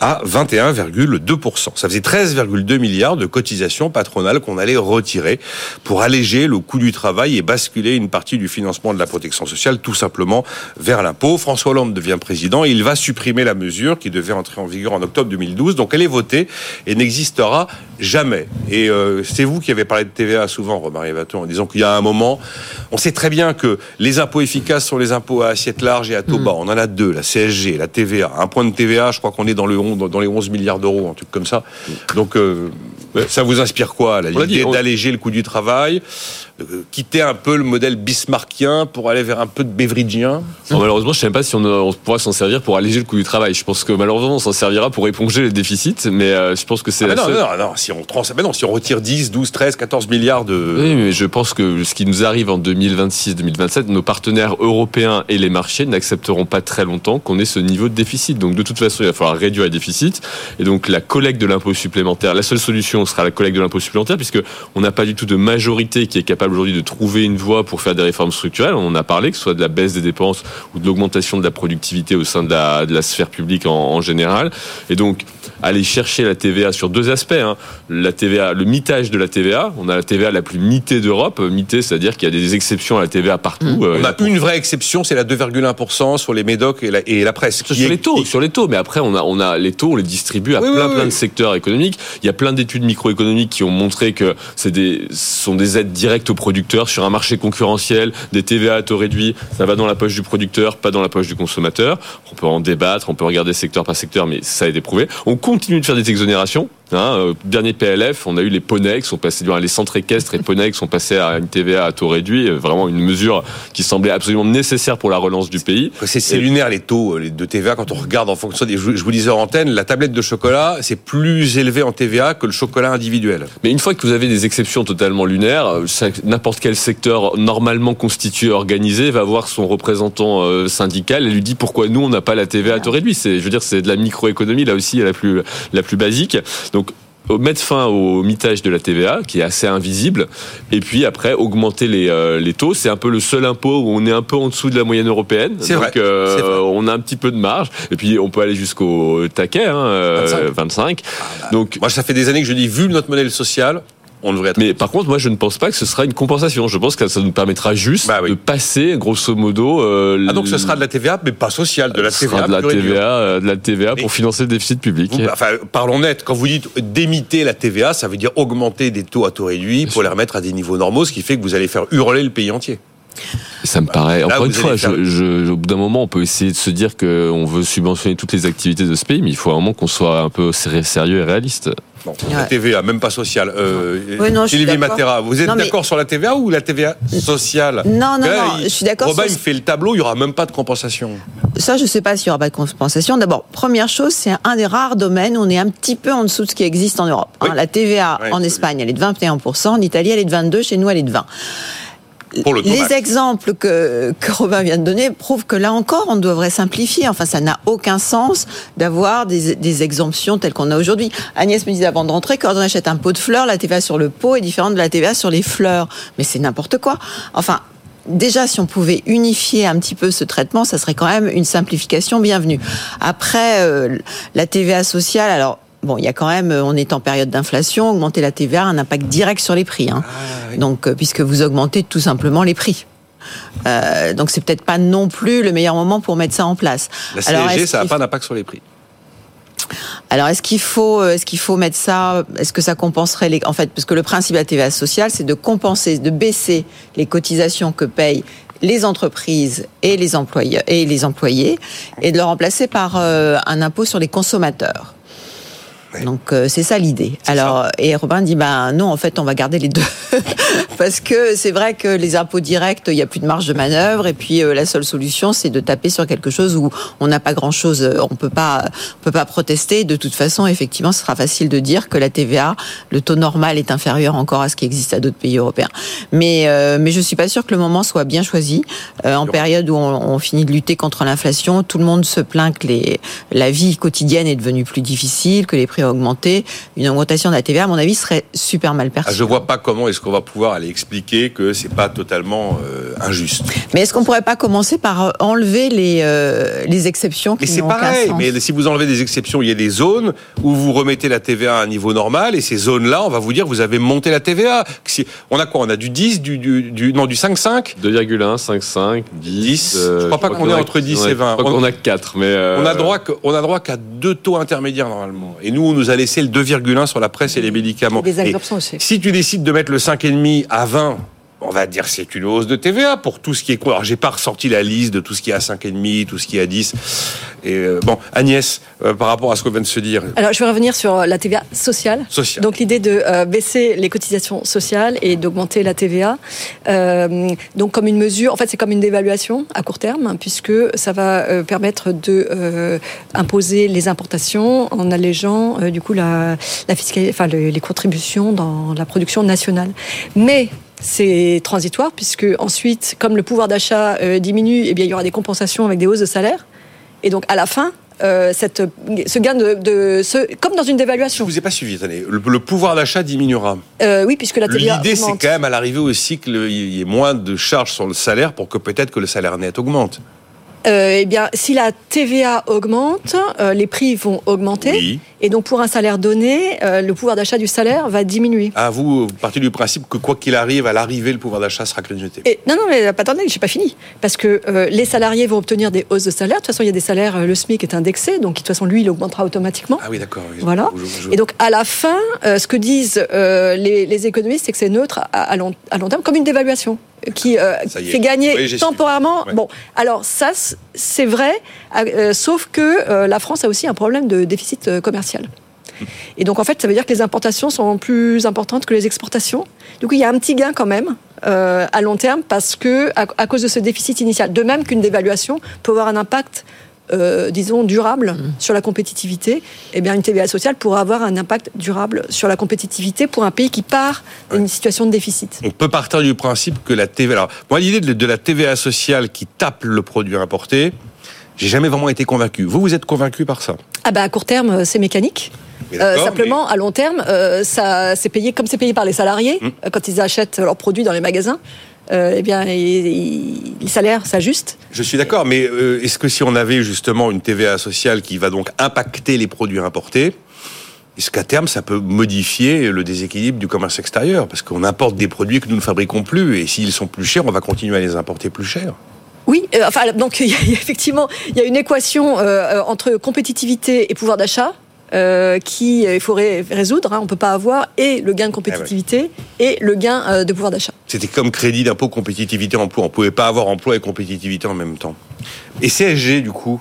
à 21,2%. Ça faisait 13,2 milliards de cotisations patronales qu'on allait retirer pour alléger le coût du travail et basculer une partie du financement de la protection sociale tout simplement vers l'impôt. François Hollande devient président et il va supprimer la mesure qui devait entrer en vigueur en octobre 2012. Donc elle est votée et n'existera jamais. Et euh, c'est vous qui avez parlé de TVA souvent, Romain Vaton, en disant qu'il y a un moment, on sait très bien que les impôts efficaces sont les impôts à assiette large et à taux bas. On en a deux, la CSG, la TVA. Un point de TVA, je crois qu'on est dans, le, dans les 11 milliards d'euros, un truc comme ça. Donc euh, ça vous inspire quoi L'idée d'alléger le coût du travail, quitter un peu le modèle bismarckien pour aller vers un peu de beveridgien Bon, malheureusement, je ne sais même pas si on, on pourra s'en servir pour alléger le coût du travail. Je pense que malheureusement, on s'en servira pour éponger les déficits, mais euh, je pense que c'est Ah, non, seule- non, non, si on, trans... mais non, si on retire 10, 12, 13, 14 milliards de... Oui, mais je pense que ce qui nous arrive en 2026-2027, nos partenaires européens et les marchés n'accepteront pas très longtemps qu'on ait ce niveau de déficit. Donc de toute façon, il va falloir réduire les déficits. Et donc la collecte de l'impôt supplémentaire, la seule solution solution sera la collecte de l'impôt supplémentaire, puisque on n'a pas du tout de majorité qui est capable aujourd'hui de trouver une voie pour faire des réformes structurelles. On en a parlé, que ce soit de la baisse des dépenses ou de l'augmentation de la productivité au sein de la, sphère publique en, en général. Et donc, aller chercher la TVA sur deux aspects. Hein. La TVA, le mitage de la TVA. On a la TVA la plus mitée d'Europe. Mitée, c'est-à-dire qu'il y a des exceptions à la TVA partout. Mmh. Euh, On a une vraie exception, c'est la 2,1% sur les médocs et la, et la presse. sur les taux, sur les taux. Mais après, on a, on a les taux, on les distribue à Oui, plein, oui, plein oui. de secteurs économiques. Il y a plein d'études microéconomiques qui ont montré que c'est des, ce sont des aides directes aux producteurs sur un marché concurrentiel, des TVA à taux réduit. Ça va dans la poche du producteur, pas dans la poche du consommateur. On peut en débattre, on peut regarder secteur par secteur, mais ça a été prouvé. On continue de faire des exonérations. Hein, euh, dernier PLF, on a eu les Ponex, on passait les centres équestres et Ponex sont passés à une TVA à taux réduit, euh, vraiment une mesure qui semblait absolument nécessaire pour la relance du pays. C'est lunaire les taux euh, de TVA quand on regarde en fonction des. Je vous disais en antenne, la tablette de chocolat c'est plus élevé en TVA que le chocolat individuel. Mais une fois que vous avez des exceptions totalement lunaires, n'importe quel secteur normalement constitué, organisé, va voir son représentant syndical et lui dit pourquoi nous on n'a pas la TVA à taux réduit. Je veux dire, c'est de la microéconomie là aussi la plus la plus basique. Donc mettre fin au mitage de la TVA qui est assez invisible et puis après augmenter les, euh, les taux c'est un peu le seul impôt où on est un peu en dessous de la moyenne européenne C'est donc vrai, euh, vrai. on a un petit peu de marge et puis on peut aller jusqu'au taquet hein, euh, 25. 25 donc Moi ça fait des années que je dis vu notre modèle social, on devrait être. mais par contre, moi, je ne pense pas que ce sera une compensation. Je pense que ça nous permettra juste Bah oui. de passer, grosso modo. euh, ah donc ce sera de la TVA mais pas sociale, de la ce TVA. sera de la. TVA, euh, de la TVA Mais- pour financer le déficit public. Vous- enfin, parlons net. Quand vous dites d'émiter la TVA, ça veut dire augmenter des taux à taux réduit pour les remettre à des niveaux normaux, ce qui fait que vous allez faire hurler le pays entier. Ça me paraît. Là, Encore une fois, allez faire- je, je- au bout d'un moment, on peut essayer de se dire qu'on veut subventionner toutes les activités de ce pays, mais il faut un moment qu'on soit un peu sé- sérieux et réaliste. Bon, la. TVA, même pas sociale. Euh, Oui, non, je suis Sylvie. Matera, vous êtes mais- d'accord sur la TVA ou la TVA sociale Non, non, Là, non, il- je suis d'accord Robin, sur- il fait le tableau, il y aura même pas de compensation. Ça, je ne sais pas s'il y aura pas de compensation. D'abord, première chose, c'est un des rares domaines où on est un petit peu en dessous de ce qui existe en Europe. hein. La TVA Oui, en. Espagne, elle est de 21%, en Italie, elle est de 22%, chez nous, elle est de 20%. Pour le taux Les exemples que, que Robin vient de donner prouvent que là encore, on devrait simplifier. Enfin, ça n'a aucun sens d'avoir des, des exemptions telles qu'on a aujourd'hui. Agnès me disait avant de rentrer, quand on achète un pot de fleurs, la TVA sur le pot est différente de la TVA sur les fleurs. Mais c'est n'importe quoi. Enfin, Déjà, si on pouvait unifier un petit peu ce traitement, ça serait quand même une simplification bienvenue. Après, euh, la TVA sociale, alors bon, il y a quand même, euh, on est en période d'inflation, augmenter la TVA a un impact direct sur les prix. Hein. Donc, euh, puisque vous augmentez tout simplement les prix. Euh, donc, c'est peut-être pas non plus le meilleur moment pour mettre ça en place. La Alors, CSG, est-ce ça n'a pas d'impact sur les prix. alors, est-ce qu'il faut, euh, est-ce qu'il faut mettre ça, est-ce que ça compenserait les, en fait, parce que le principe de la TVA sociale, c'est de compenser, de baisser les cotisations que payent les entreprises et les employés et les employés, et de le remplacer par un impôt sur les consommateurs. Donc euh, c'est ça l'idée. Alors et Robin dit bah non en fait on va garder les deux. Parce que c'est vrai que les impôts directs il y a plus de marge de manœuvre. Et puis euh, la seule solution c'est de taper sur quelque chose où on n'a pas grand chose on peut pas on peut pas protester. De toute façon effectivement ce sera facile de dire que la TVA le taux normal est inférieur encore à ce qui existe à d'autres pays européens. Mais euh, mais je suis pas sûre que le moment soit bien choisi. Euh, en période où on, on finit de lutter contre l'inflation, tout le monde se plaint que les la vie quotidienne est devenue plus difficile, que les prix ont augmenté. Une augmentation de la TVA, à mon avis, serait super mal Ah, perçue. je vois pas comment est-ce qu'on va pouvoir aller expliquer que c'est pas totalement euh, injuste. Mais est-ce qu'on pourrait pas commencer par euh, enlever les euh, les exceptions Mais qui c'est n'ont aucun pareil. sens Mais si vous enlevez des exceptions, il y a des zones où vous remettez la TVA à un niveau normal, et ces zones-là, on va vous dire, vous avez monté la TVA. On a quoi? On a du 10, du, du, du non, du 5,5 2,1, 5,5, 10. 10, euh, je crois pas qu'on est a- entre 10 on a- et 20. Je crois On- qu'on a 4, mais. euh, On a droit que- on a droit qu'à deux taux intermédiaires normalement. Et nous, on nous a laissé le 2,1 sur la presse et les médicaments. Et aussi. si tu décides de mettre le 5,5 à 20, on va dire c'est une hausse de TVA pour tout ce qui est. Alors j'ai pas ressorti la liste de tout ce qui est à 5,5, tout ce qui est à 10. Et euh, bon, Agnès, euh, par rapport à ce qu'on vient de se dire, Alors, je vais revenir sur la TVA sociale. social. Donc l'idée de euh, baisser les cotisations sociales et d'augmenter la TVA, euh, donc comme une mesure, en fait c'est comme une dévaluation à court terme hein, puisque ça va euh, permettre de euh, imposer les importations en allégeant euh, du coup la, la fiscalité, enfin le- les contributions dans la production nationale. Mais c'est transitoire puisque ensuite, comme le pouvoir d'achat euh, diminue, eh bien il y aura des compensations avec des hausses de salaire. Et donc à la fin, euh, cette, ce gain de, de ce, comme dans une dévaluation. Je vous ai pas suivi, attendez. Le, le pouvoir d'achat diminuera. Euh, oui, puisque la TVA L'idée, c'est quand même à l'arrivée aussi qu'il y ait moins de charges sur le salaire pour que peut-être que le salaire net augmente. Euh, eh bien, si la TVA augmente, euh, les prix vont augmenter. Oui. Et donc, pour un salaire donné, euh, le pouvoir d'achat du salaire va diminuer. Ah, vous, vous partez du principe que quoi qu'il arrive, à l'arrivée, le pouvoir d'achat sera grignoté. Et, non, non, mais attendez, j'ai pas fini. Parce que les salariés vont obtenir des hausses de salaire. De toute façon, il y a des salaires, le SMIC est indexé, donc de toute façon, lui, il augmentera automatiquement. Ah oui, d'accord. oui. Voilà. Je- je- Et donc, à la fin, ce que disent les, les économistes, c'est que c'est neutre à, à long, à long terme, comme une dévaluation qui euh, fait gagner Oui, temporairement. Ouais. Bon, alors ça, c'est vrai, euh, sauf que euh, la France a aussi un problème de déficit euh, commercial. Et donc, en fait, ça veut dire que les importations sont plus importantes que les exportations. Du coup, il y a un petit gain quand même euh, à long terme parce que à, à cause de ce déficit initial. De même qu'une dévaluation peut avoir un impact, euh, disons, durable sur la compétitivité. Eh bien, une TVA sociale pourra avoir un impact durable sur la compétitivité pour un pays qui part d'une situation de déficit. On peut partir du principe que la TVA. Alors, moi, l'idée de, la TVA sociale qui tape le produit importé, j'ai jamais vraiment été convaincu. Vous, vous êtes convaincu par ça? Ah bah à court terme, euh, c'est mécanique. Euh, simplement, à long terme, euh, ça c'est payé comme c'est payé par les salariés euh, quand ils achètent leurs produits dans les magasins. Euh, eh bien, ils- les salaires s'ajustent. Je suis d'accord, mais euh, est-ce que si on avait justement une TVA sociale qui va donc impacter les produits importés, est-ce qu'à terme ça peut modifier le déséquilibre du commerce extérieur? Parce qu'on importe des produits que nous ne fabriquons plus, et s'ils sont plus chers, on va continuer à les importer plus chers. Oui, euh, enfin donc il y a, il effectivement il y a une équation euh, entre compétitivité et pouvoir d'achat. Euh, qui euh, il faudrait résoudre. Hein, on peut pas avoir et le gain de compétitivité et le gain euh, de pouvoir d'achat. C'était comme crédit d'impôt compétitivité emploi. On pouvait pas avoir emploi et compétitivité en même temps. Et CSG du coup,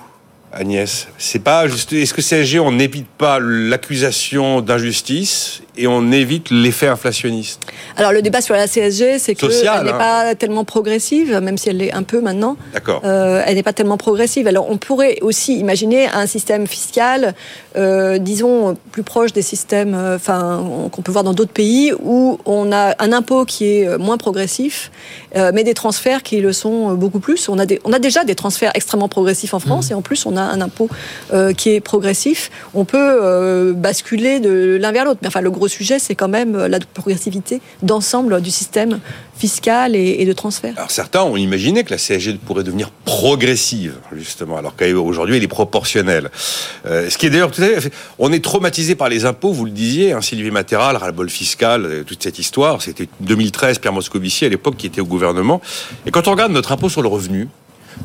Agnès, c'est pas juste. Est-ce que CSG on n'évite pas l'accusation d'injustice et on évite l'effet inflationniste? Alors le débat sur la CSG, c'est que elle n'est hein. pas tellement progressive, même si elle l'est un peu maintenant. D'accord. Euh, elle n'est pas tellement progressive. Alors on pourrait aussi imaginer un système fiscal, euh, disons plus proche des systèmes, euh, qu'on peut voir dans d'autres pays où on a un impôt qui est moins progressif, mais des transferts qui le sont beaucoup plus. On a des, on a déjà des transferts extrêmement progressifs en France et en plus on a un impôt euh, qui est progressif. On peut euh, basculer de l'un vers l'autre. Mais enfin le gros sujet c'est quand même euh, la progressivité d'ensemble du système fiscal et, de transfert. Alors certains ont imaginé que la CSG pourrait devenir progressive, justement, alors qu'aujourd'hui elle est proportionnelle. Ce qui est d'ailleurs tout à fait... On est traumatisé par les impôts, vous le disiez, hein, Sylvie Matera, le ras-le-bol fiscal, toute cette histoire. C'était 2013, Pierre Moscovici à l'époque qui était au gouvernement. Et quand on regarde notre impôt sur le revenu,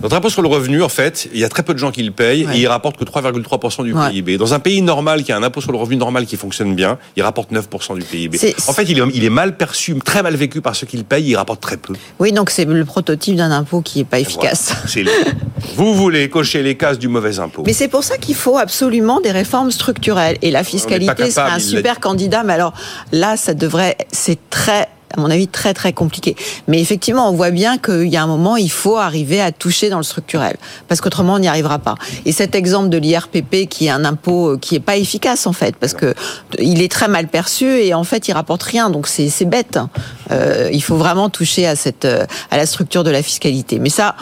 notre impôt sur le revenu, en fait, il y a très peu de gens qui le payent Ouais. et il rapporte que 3,3% du Ouais. PIB. Dans un pays normal qui a un impôt sur le revenu normal qui fonctionne bien, il rapporte 9% du PIB. En fait, il est, il est mal perçu, très mal vécu par ceux qui le payent, il rapporte très peu. Oui, donc c'est le prototype d'un impôt qui est pas efficace. Voilà. Vous voulez cocher les cases du mauvais impôt. Mais c'est pour ça qu'il faut absolument des réformes structurelles. Et la fiscalité, c'est un super candidat. Mais alors là, ça devrait, c'est très, à mon avis, très très compliqué. Mais effectivement, on voit bien qu'il y a un moment, il faut arriver à toucher dans le structurel, parce qu'autrement, on n'y arrivera pas. Et cet exemple de l'IRPP, qui est un impôt euh, qui est pas efficace en fait, parce que il est très mal perçu et en fait, il rapporte rien. Donc c'est bête. hein. Euh, il faut vraiment toucher à cette euh, à la structure de la fiscalité. Mais ça,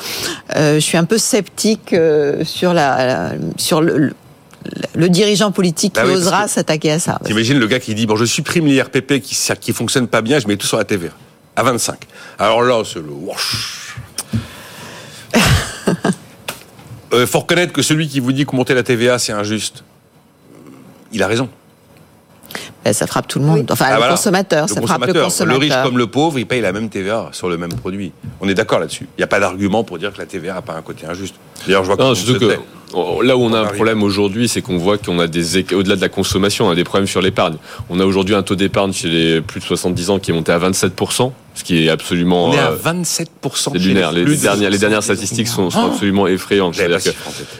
euh, je suis un peu sceptique euh, sur la, sur le- le dirigeant politique Bah qui oui, osera que- s'attaquer à ça. T'imagines le gars qui dit bon je supprime l'IRPP qui qui fonctionne pas bien, je mets tout sur la TVA à 25. Alors là c'est le euh, faut reconnaître que celui qui vous dit que monter la TVA c'est injuste, il a raison. Ben, ça frappe tout le monde. Enfin, Ah, le voilà. consommateur, Le ça frappe le consommateur. Le riche comme le pauvre, il paye la même TVA sur le même produit. On est d'accord là-dessus. Il n'y a pas d'argument pour dire que la TVA n'a pas un côté injuste. D'ailleurs, je vois que Non, que là où on a un problème aujourd'hui, c'est qu'on voit qu'on a des au-delà de la consommation, on a des problèmes sur l'épargne. On a aujourd'hui un taux d'épargne chez les plus de 70 ans qui est monté à 27 ce qui est absolument On est à euh, 27 c'est lunaire. Les, dernières, les 70. dernières statistiques sont, sont Oh absolument effrayantes. Que-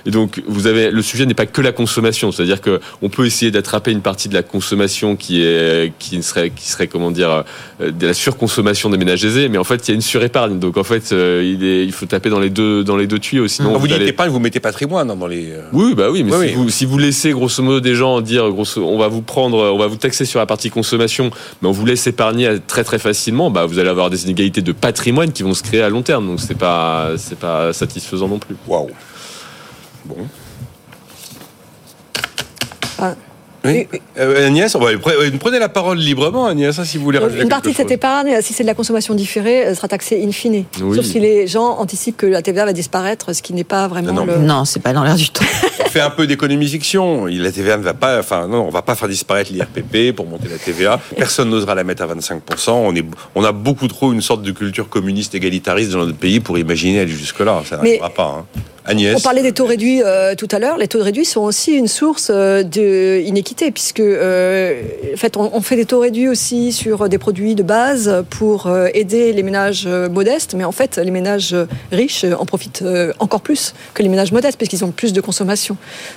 et donc, vous avez le sujet n'est pas que la consommation, c'est-à-dire que on peut essayer d'attraper une partie de la consommation qui est qui ne serait qui serait comment dire euh, de la surconsommation des ménages aisés, mais en fait il y a une surépargne. Donc en fait euh, il est il faut taper dans les deux dans les deux tuyaux, sinon Quand vous dites allez- épargne, vous mettez patrimoine hein, dans les. euh, oui, bah oui, mais Oui, si, oui. Vous, si vous laissez grosso modo des gens dire grosso, on va vous prendre, on va vous taxer sur la partie consommation, mais on vous laisse épargner très très facilement, bah vous avoir des inégalités de patrimoine qui vont se créer à long terme, donc c'est pas pas satisfaisant non plus. Waouh. Bon. Oui. Euh, Agnès, pre- prenez la parole librement, Agnès, hein, si vous voulez rajouter Une partie de cette épargne, si c'est de la consommation différée, elle sera taxée in fine. Oui. Sauf si les gens anticipent que la TVA va disparaître, ce qui n'est pas vraiment Non, non. le... Non, c'est pas dans l'air du temps. On fait un peu d'économie fiction. La TVA ne va pas, enfin, non, on va pas faire disparaître l'IRPP pour monter la TVA. Personne n'osera la mettre à 25%. On est, on a beaucoup trop une sorte de culture communiste égalitariste dans notre pays pour imaginer aller jusque-là. Ça n'arrivera pas, hein. Agnès. On parlait des taux réduits euh, tout à l'heure. Les taux réduits sont aussi une source euh, d'inéquité, puisque euh, en fait, on, on fait des taux réduits aussi sur des produits de base pour euh, aider les ménages modestes, mais en fait, les ménages riches en profitent encore plus que les ménages modestes, puisqu'ils ont plus de consommation.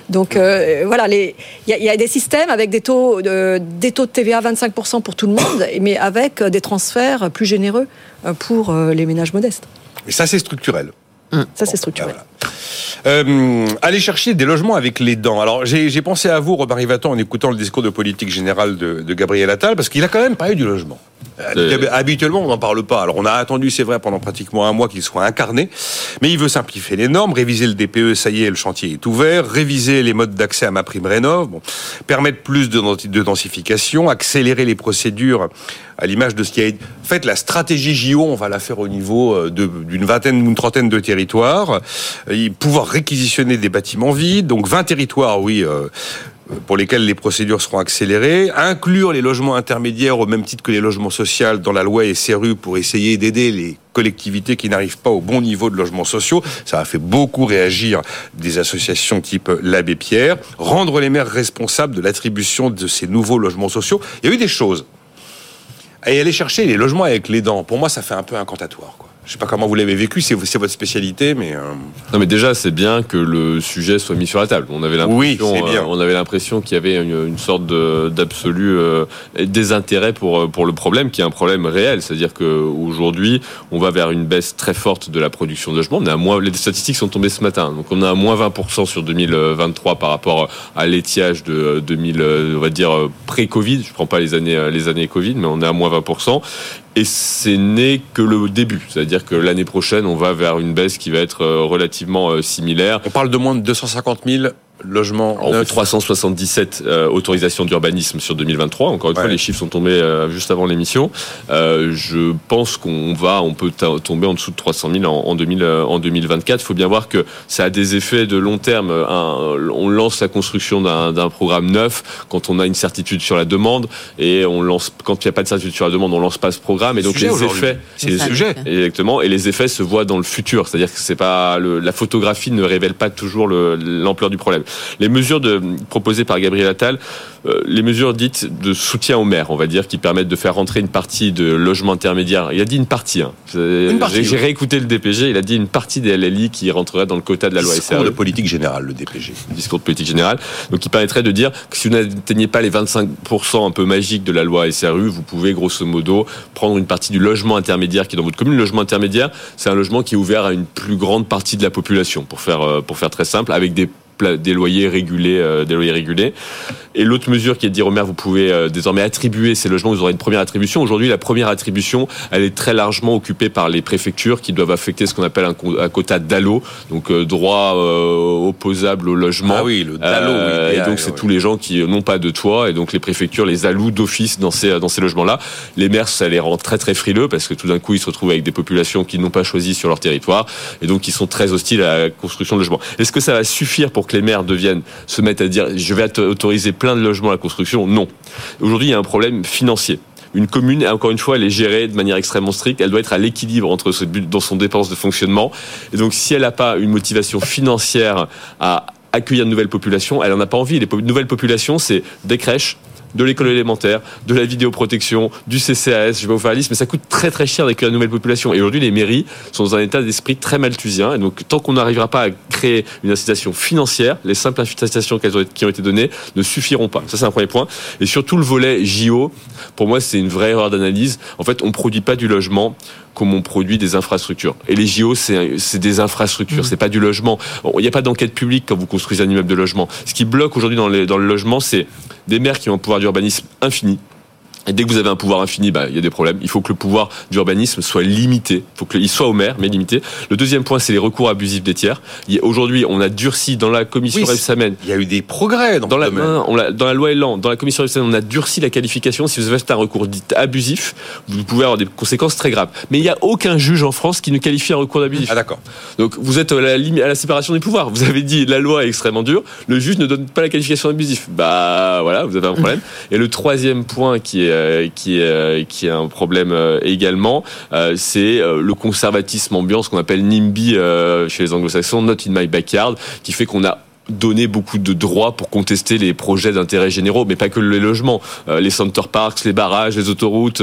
Donc voilà, il y, a- il y a des systèmes avec des taux de, des taux de TVA à 25% pour tout le monde, mais avec des transferts plus généreux pour les ménages modestes. Et ça, c'est structurel. Ça, c'est structurel. Ah, voilà. Euh, aller chercher des logements avec les dents. Alors, j'ai pensé à vous, Robin Rivaton, en écoutant le discours de politique générale de, de Gabriel Attal, parce qu'il a quand même parlé du logement. Euh, Euh. Habituellement, on n'en parle pas. Alors, on a attendu, c'est vrai, pendant pratiquement un mois qu'il soit incarné, mais il veut simplifier les normes, réviser le DPE, ça y est, le chantier est ouvert, réviser les modes d'accès à ma prime rénov, bon, permettre plus de, densification, accélérer les procédures à l'image de ce qui a été fait. La stratégie JO, on va la faire au niveau euh, d'une vingtaine ou une trentaine de territoires. Pouvoir réquisitionner des bâtiments vides, donc 20 territoires, oui. euh, pour lesquels les procédures seront accélérées, inclure les logements intermédiaires au même titre que les logements sociaux dans la loi SRU pour essayer d'aider les collectivités qui n'arrivent pas au bon niveau de logements sociaux. Ça a fait beaucoup réagir des associations type l'Abbé Pierre. Rendre les maires responsables de l'attribution de ces nouveaux logements sociaux. Il y a eu des choses. Et aller chercher les logements avec les dents, pour moi, ça fait un peu incantatoire. Quoi. Je sais pas comment vous l'avez vécu, c'est votre spécialité, mais... euh, Non, mais déjà, c'est bien que le sujet soit mis sur la table. On avait Oui, l'impression, bien. euh, on avait l'impression qu'il y avait une, une sorte d'absolu euh, désintérêt pour pour le problème, qui est un problème réel. C'est-à-dire que aujourd'hui, on va vers une baisse très forte de la production de logements. On est à moins, les statistiques sont tombées ce matin, donc on est à moins 20% sur 2023 par rapport à l'étiage de 2000, euh, on va dire pré-Covid. Je prends pas les années les années Covid, mais on est à moins 20%. Et ce n'est que le début. C'est-à-dire que l'année prochaine, on va vers une baisse qui va être euh, relativement euh, similaire. on parle de moins de 250 000 fait neufs. 377 euh, autorisations d'urbanisme sur 2023. Encore une fois, les chiffres sont tombés euh, juste avant l'émission. Euh, je pense qu'on va, on peut tomber en dessous de 300 000 en, en, 2000, euh, en 2024. Il faut bien voir que ça a des effets de long terme. Un- on lance la construction d'un programme neuf quand on a une certitude sur la demande et on lance quand il n'y a pas de certitude sur la demande, on lance pas ce programme et donc les effets. C'est le ça. sujet. Exactement, et les effets se voient dans le futur, c'est-à-dire que c'est pas le- la photographie ne révèle pas toujours le- l'ampleur du problème. Les mesures de, proposées par Gabriel Attal, euh, les mesures dites de soutien aux maires, on va dire, qui permettent de faire rentrer une partie de logements intermédiaires. Il a dit une partie. Hein. Partie, J'ai oui. réécouté le DPG. Il a dit une partie des LLI qui rentrerait dans le quota de la loi Discours SRU de politique générale, le DPG. discours de politique générale, donc qui permettrait de dire que si vous n'atteignez pas les 25% un peu magiques de la loi SRU, vous pouvez grosso modo prendre une partie du logement intermédiaire qui est dans votre commune. Le logement intermédiaire, c'est un logement qui est ouvert à une plus grande partie de la population, pour faire euh, pour faire très simple, avec des des loyers régulés, euh, des loyers régulés. Et l'autre mesure qui est de dire aux maires, vous pouvez euh, désormais attribuer ces logements, vous aurez une première attribution. Aujourd'hui, la première attribution, elle est très largement occupée par les préfectures qui doivent affecter ce qu'on appelle un, quota DALO, donc euh, droit euh, opposable au logement. Ah oui, le DALO, Euh, et donc c'est oui. tous les gens qui n'ont pas de toit et donc les préfectures les allouent d'office dans ces dans ces logements-là. Les maires ça les rend très très frileux parce que tout d'un coup ils se retrouvent avec des populations qui n'ont pas choisi sur leur territoire et donc ils sont très hostiles à la construction de logements. Est-ce que ça va suffire pour que les maires deviennent se mettre à dire je vais auto- autoriser plein de logements à la construction Non. Aujourd'hui il y a un problème financier. Une commune, encore une fois, elle est gérée de manière extrêmement stricte. Elle doit être à l'équilibre entre ce but dans son dépense de fonctionnement. Et donc, si elle n'a pas une motivation financière à accueillir de nouvelles populations, elle n'en a pas envie. Les nouvelles populations, c'est des crèches, de l'école élémentaire, de la vidéoprotection, du CCAS, je vais vous faire la liste, mais ça coûte très très cher d'accueillir une nouvelle population. Et aujourd'hui, les mairies sont dans un état d'esprit très malthusien. Et donc, tant qu'on n'arrivera pas à créer une incitation financière, les simples incitations qui ont été données ne suffiront pas. Ça, c'est un premier point. Et surtout, le volet JO, pour moi, c'est une vraie erreur d'analyse. En fait, on produit pas du logement comme on produit des infrastructures. Et les JO, c'est des infrastructures, c'est pas du logement. Bon, Il n'y a pas d'enquête publique quand vous construisez un immeuble de logement. Ce qui bloque aujourd'hui dans, dans le logement, c'est des maires qui ont un pouvoir d'urbanisme infini Et dès que vous avez un pouvoir infini, bah, il y a des problèmes. Il faut que le pouvoir d'urbanisme soit limité. Il faut qu'il soit au maire, mais limité. Le deuxième point, c'est les recours abusifs des tiers. Aujourd'hui, on a durci dans la commission Oui, Rebsamen. Il y a eu des progrès dans, Dans le la, domaine. on l'a- dans la loi Elan, dans la commission Rebsamen, on a durci la qualification. Si vous avez fait un recours dit abusif, vous pouvez avoir des conséquences très graves. Mais il n'y a aucun juge en France qui ne qualifie un recours abusif. Ah d'accord. Donc vous êtes à la, limite- à la séparation des pouvoirs. Vous avez dit la loi est extrêmement dure, le juge ne donne pas la qualification d'abusif. Bah voilà, vous avez un problème. Et le troisième point qui est euh, euh, qui est un problème euh, également, c'est le conservatisme ambiant, ce qu'on appelle NIMBY chez les anglo-saxons, not in my backyard, qui fait qu'on a donné beaucoup de droits pour contester les projets d'intérêt généraux, mais pas que les logements, les center parks, les barrages, les autoroutes,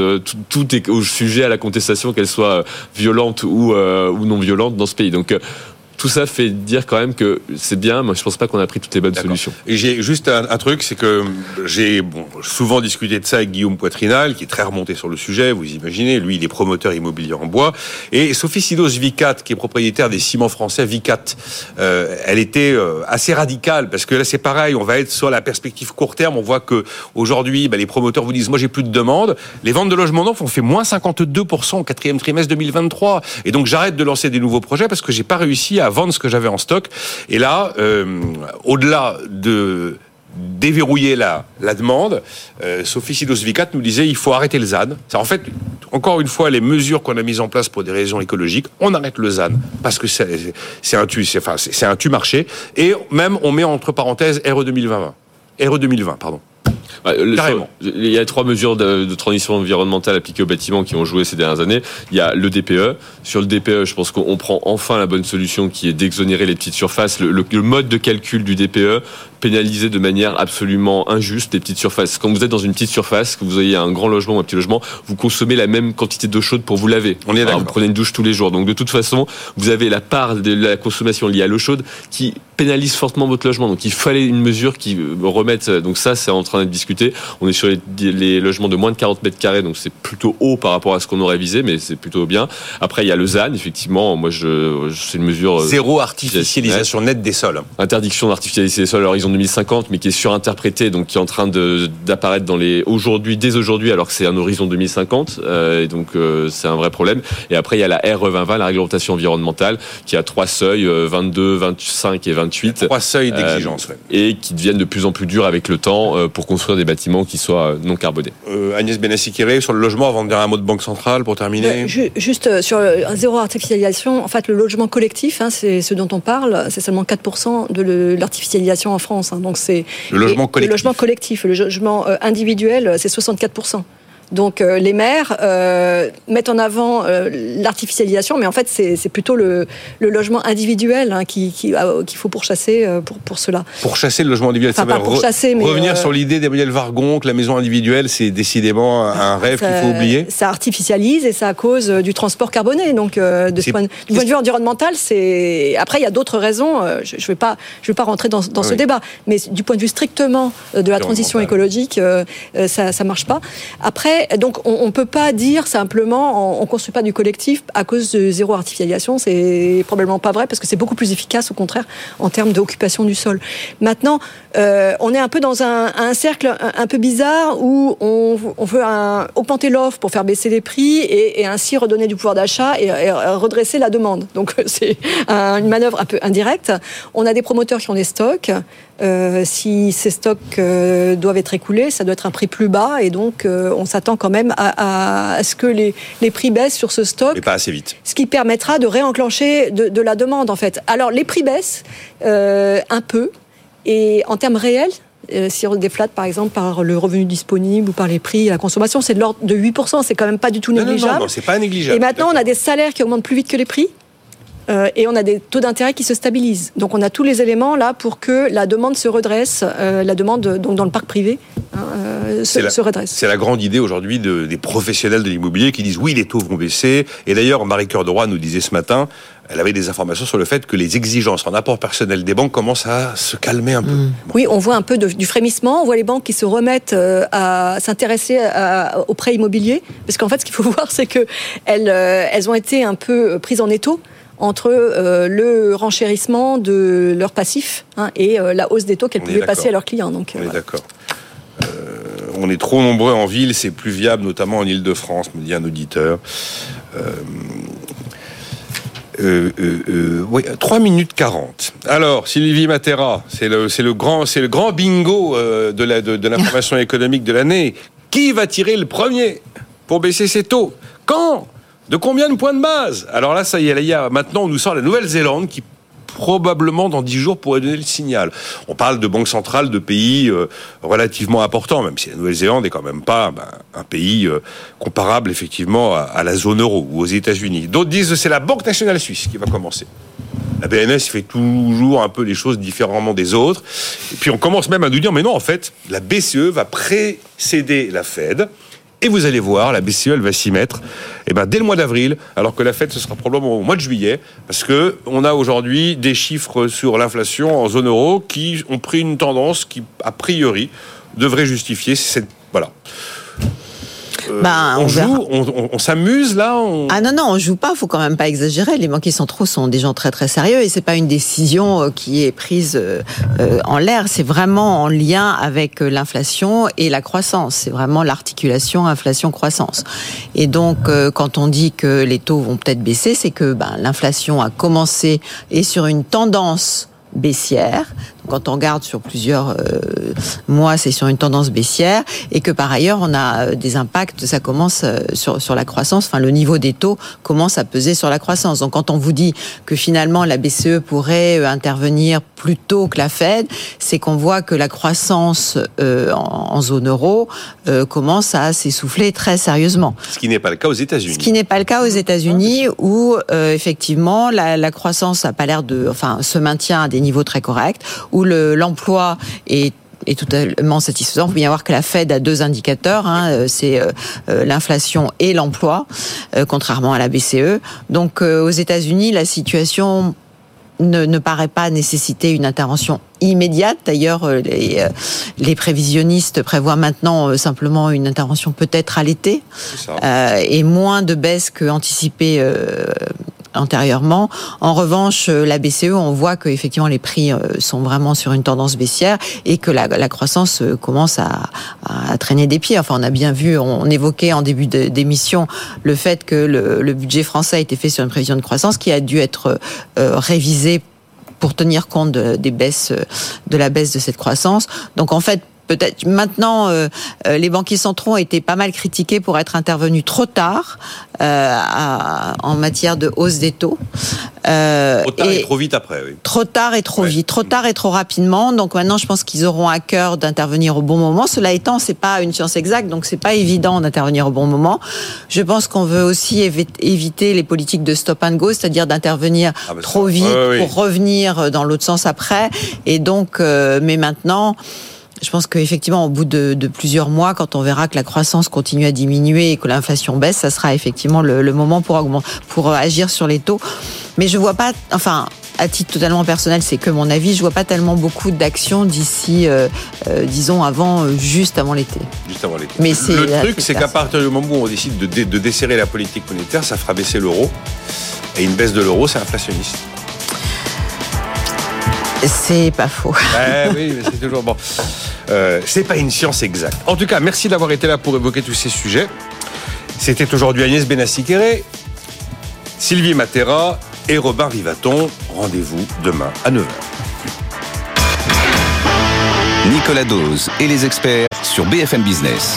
tout, est au sujet à la contestation, qu'elle soit violente ou, ou non violente dans ce pays. Donc tout ça fait dire quand même que c'est bien, mais je pense pas qu'on a pris toutes les bonnes solutions. Et j'ai juste un, un truc, c'est que j'ai bon, souvent discuté de ça avec Guillaume Poitrinal, qui est très remonté sur le sujet, vous imaginez, lui il est promoteur immobilier en bois, et Sophie Sidos Vicat, qui est propriétaire des ciments français Vicat, euh, elle était euh, assez radicale, parce que là c'est pareil, on va être sur la perspective court terme, on voit que aujourd'hui bah, les promoteurs vous disent, moi j'ai plus de demandes, les ventes de logements neufs ont fait moins 52% au quatrième trimestre 2023, et donc j'arrête de lancer des nouveaux projets parce que j'ai pas réussi à vendre ce que j'avais en stock, et là, euh, au-delà de déverrouiller la, la demande, euh, Sophie Sidos-Vicat nous disait il faut arrêter le ZAN. En fait, encore une fois, les mesures qu'on a mises en place pour des raisons écologiques, on arrête le ZAN parce que c'est un tu, c'est enfin un tu marché et même on met entre parenthèses RE 2020, RE 2020 pardon. Le- Carrément. Il y a trois mesures de, de transition environnementale appliquées aux bâtiments qui ont joué ces dernières années. Il y a le DPE. Sur le DPE, je pense qu'on prend enfin la bonne solution qui est d'exonérer les petites surfaces. Le, le- le mode de calcul du DPE pénaliser de manière absolument injuste les petites surfaces. Quand vous êtes dans une petite surface, que vous ayez un grand logement ou un petit logement, vous consommez la même quantité d'eau chaude pour vous laver. On est Alors, d'accord. Vous prenez une douche tous les jours. Donc de toute façon, vous avez la part de la consommation liée à l'eau chaude qui pénalise fortement votre logement. Donc il fallait une mesure qui euh, remette. Donc ça, c'est en train d'être discuté. On est sur les, les logements de moins de 40 mètres carrés, donc c'est plutôt haut par rapport à ce qu'on aurait visé, mais c'est plutôt bien. Après, il y a le ZAN, effectivement. Moi, je, je c'est une mesure. euh, Zéro artificialisation nette des sols. interdiction d'artificialiser les sols à l'horizon 2050, mais qui est surinterprété, donc qui est en train d'apparaître dans les aujourd'hui, dès aujourd'hui, alors que c'est un horizon 2050, euh, et donc euh, c'est un vrai problème. Et après, il y a la RE 2020, la réglementation environnementale, qui a trois seuils, euh, 22, 25 et 28. Trois seuils d'exigence. ouais. Et qui deviennent de plus en plus durs avec le temps euh, pour construire des bâtiments qui soient euh, non carbonés. Euh, Agnès Benassi-Kéré, sur le logement, avant de dire un mot de Banque Centrale pour terminer. Ju- Juste euh, sur zéro artificialisation, en fait, le logement collectif, hein, c'est ce dont on parle, c'est seulement 4% de l'artificialisation en France. Hein. donc c'est Le logement et- collectif. Le logement collectif, le logement euh, individuel, euh, c'est 64%. Donc euh, les maires euh, mettent en avant euh, l'artificialisation, mais en fait c'est plutôt le, le logement individuel hein, qui- qui- qu'il faut pourchasser pour, pour cela. Pour chasser le logement individuel, Enfin, ça va pour re- chasser, mais, revenir sur l'idée d'Emmanuel Vargon que la maison individuelle, c'est décidément un rêve qu'il faut oublier. Ça artificialise et ça cause euh, du transport carboné. Donc, de ce du point de vue environnemental, c'est. Après, il y a d'autres raisons. Je ne vais pas, je vais pas rentrer dans, dans ce débat. Mais du point de vue strictement de la transition écologique, ça, ça marche pas. Après, donc, on, on peut pas dire simplement, on, on construit pas du collectif à cause de zéro artificialisation. C'est probablement pas vrai parce que c'est beaucoup plus efficace, au contraire, en termes d'occupation du sol. Maintenant, euh, on est un peu dans un, cercle un, peu bizarre où on, veut un- augmenter l'offre pour faire baisser les prix et, ainsi redonner du pouvoir d'achat et, et redresser la demande. Donc c'est un- une manœuvre un peu indirecte. On a des promoteurs qui ont des stocks. Euh, si ces stocks euh, doivent être écoulés, ça doit être un prix plus bas et donc euh, on s'attend quand même à, à- à ce que les, les prix baissent sur ce stock Mais pas assez vite. ce qui permettra de réenclencher de, de la demande en fait. Alors les prix baissent euh, un peu et en termes réels, euh, si on déflate par exemple par le revenu disponible ou par les prix à la consommation, c'est de l'ordre de 8%, c'est quand même pas du tout Non, non, négligeable. non, non, c'est pas négligeable. et maintenant on a des salaires qui augmentent plus vite que les prix. Euh, et on a des taux d'intérêt qui se stabilisent. Donc on a tous les éléments là pour que la demande se redresse, euh, la demande donc dans le parc privé hein, euh, se, la- se redresse. C'est la grande idée aujourd'hui de- des professionnels de l'immobilier qui disent oui, les taux vont baisser. Et d'ailleurs, Marie Cœur de Roy nous disait ce matin, elle avait des informations sur le fait que les exigences en apport personnel des banques commencent à se calmer un peu. Bon. Oui, on voit un peu de- du frémissement. On voit les banques qui se remettent euh, à s'intéresser aux prêts immobiliers, parce qu'en fait, ce qu'il faut voir, c'est que elles, euh, elles ont été un peu prises en étau entre euh, le renchérissement de leurs passifs hein, et euh, la hausse des taux qu'elles pouvaient passer à leurs clients. Donc, euh, On est d'accord. On est trop nombreux en ville, c'est plus viable, notamment en Ile-de-France, me dit un auditeur. Euh, euh, euh, euh, oui, 3 minutes 40. Alors, Sylvie Matera, c'est le, c'est le grand, c'est le grand bingo de la, de, de l'information économique de l'année. Qui va tirer le premier pour baisser ses taux? Quand? De combien de points de base Alors là, ça y est, là, y a, maintenant, on nous sort la Nouvelle-Zélande qui probablement dans 10 jours pourrait donner le signal. On parle de banques centrales de pays euh, relativement importants, même si la Nouvelle-Zélande est quand même pas ben, un pays euh, comparable effectivement à, à la zone euro ou aux États-Unis. D'autres disent que c'est la Banque nationale suisse qui va commencer. La BNS fait toujours un peu les choses différemment des autres. Et puis on commence même à nous dire, mais non, en fait, la BCE va précéder la Fed. Et vous allez voir, la BCE, va s'y mettre eh ben, dès le mois d'avril, alors que la Fed, ce sera probablement au mois de juillet, parce que on a aujourd'hui des chiffres sur l'inflation en zone euro qui ont pris une tendance qui, a priori, devrait justifier cette... Voilà. Euh, Ben, on, joue, on, on- on s'amuse là on... Ah non non, on joue pas. Faut quand même pas exagérer. Les banquiers centraux sont des gens très très sérieux et c'est pas une décision euh, qui est prise euh, en l'air. C'est vraiment en lien avec l'inflation et la croissance. C'est vraiment l'articulation inflation-croissance. Et donc euh, quand on dit que les taux vont peut-être baisser, c'est que ben, l'inflation a commencé et sur une tendance baissière. Quand on regarde sur plusieurs euh, mois, c'est sur une tendance baissière et que par ailleurs, on a euh, des impacts, ça commence euh, sur, sur la croissance, enfin le niveau des taux commence à peser sur la croissance. Donc quand on vous dit que finalement la BCE pourrait euh, intervenir plus tôt que la Fed, c'est qu'on voit que la croissance euh, en, en zone euro euh, commence à s'essouffler très sérieusement. Ce qui n'est pas le cas aux États-Unis. Ce qui n'est pas le cas aux États-Unis où euh, effectivement la, la croissance a pas l'air de, enfin, se maintient à des niveaux très corrects, où le- l'emploi est est totalement satisfaisant. Il faut bien voir que la Fed a deux indicateurs, hein, euh, c'est euh, euh, l'inflation et l'emploi, euh, contrairement à la BCE. Donc euh, aux États-Unis, la situation ne, ne paraît pas nécessiter une intervention immédiate. D'ailleurs, les, les prévisionnistes prévoient maintenant simplement une intervention peut-être à l'été et moins de baisse que anticipé euh, antérieurement. En revanche, euh, la BCE, on voit que effectivement les prix euh, sont vraiment sur une tendance baissière et que la, croissance euh, commence à, traîner des pieds. Enfin, on a bien vu, on, évoquait en début d'émission le fait que le, budget français a été fait sur une prévision de croissance qui a dû être révisée pour tenir compte de, des baisses, de la baisse de cette croissance. Donc en fait, peut-être maintenant, euh, euh, les banquiers centraux ont été pas mal critiqués pour être intervenus trop tard euh, à- en matière de hausse des taux. Euh, Trop tard et, et- trop vite après, oui. Trop tard et trop Ouais. vite, trop tard et trop rapidement. Donc maintenant, je pense qu'ils auront à cœur d'intervenir au bon moment. Cela étant, c'est pas une science exacte, donc c'est pas évident d'intervenir au bon moment. Je pense qu'on veut aussi évi- éviter les politiques de stop and go, c'est-à-dire d'intervenir Ah bah trop vite ouais, ouais, pour revenir dans l'autre sens après. Et donc, euh, mais maintenant. Je pense qu'effectivement, au bout de, de plusieurs mois, quand on verra que la croissance continue à diminuer et que l'inflation baisse, ça sera effectivement le, le moment pour, augmenter, pour euh, agir sur les taux. Mais je vois pas, enfin, à titre totalement personnel, c'est que mon avis, je vois pas tellement beaucoup d'actions d'ici, euh, euh, disons, avant, euh, juste avant l'été. Juste avant l'été. Mais c'est le truc, c'est qu'à partir du moment où on décide de, dé- de desserrer la politique monétaire, ça fera baisser l'euro. Et une baisse de l'euro, c'est inflationniste. C'est pas faux. Eh oui, mais c'est toujours bon. Euh, c'est pas une science exacte. En tout cas, merci d'avoir été là pour évoquer tous ces sujets. C'était aujourd'hui Agnès Benassi-Kéré, Sylvie Matera et Robin Rivaton. Rendez-vous demain à 9h. Nicolas Dose et les experts sur BFM Business.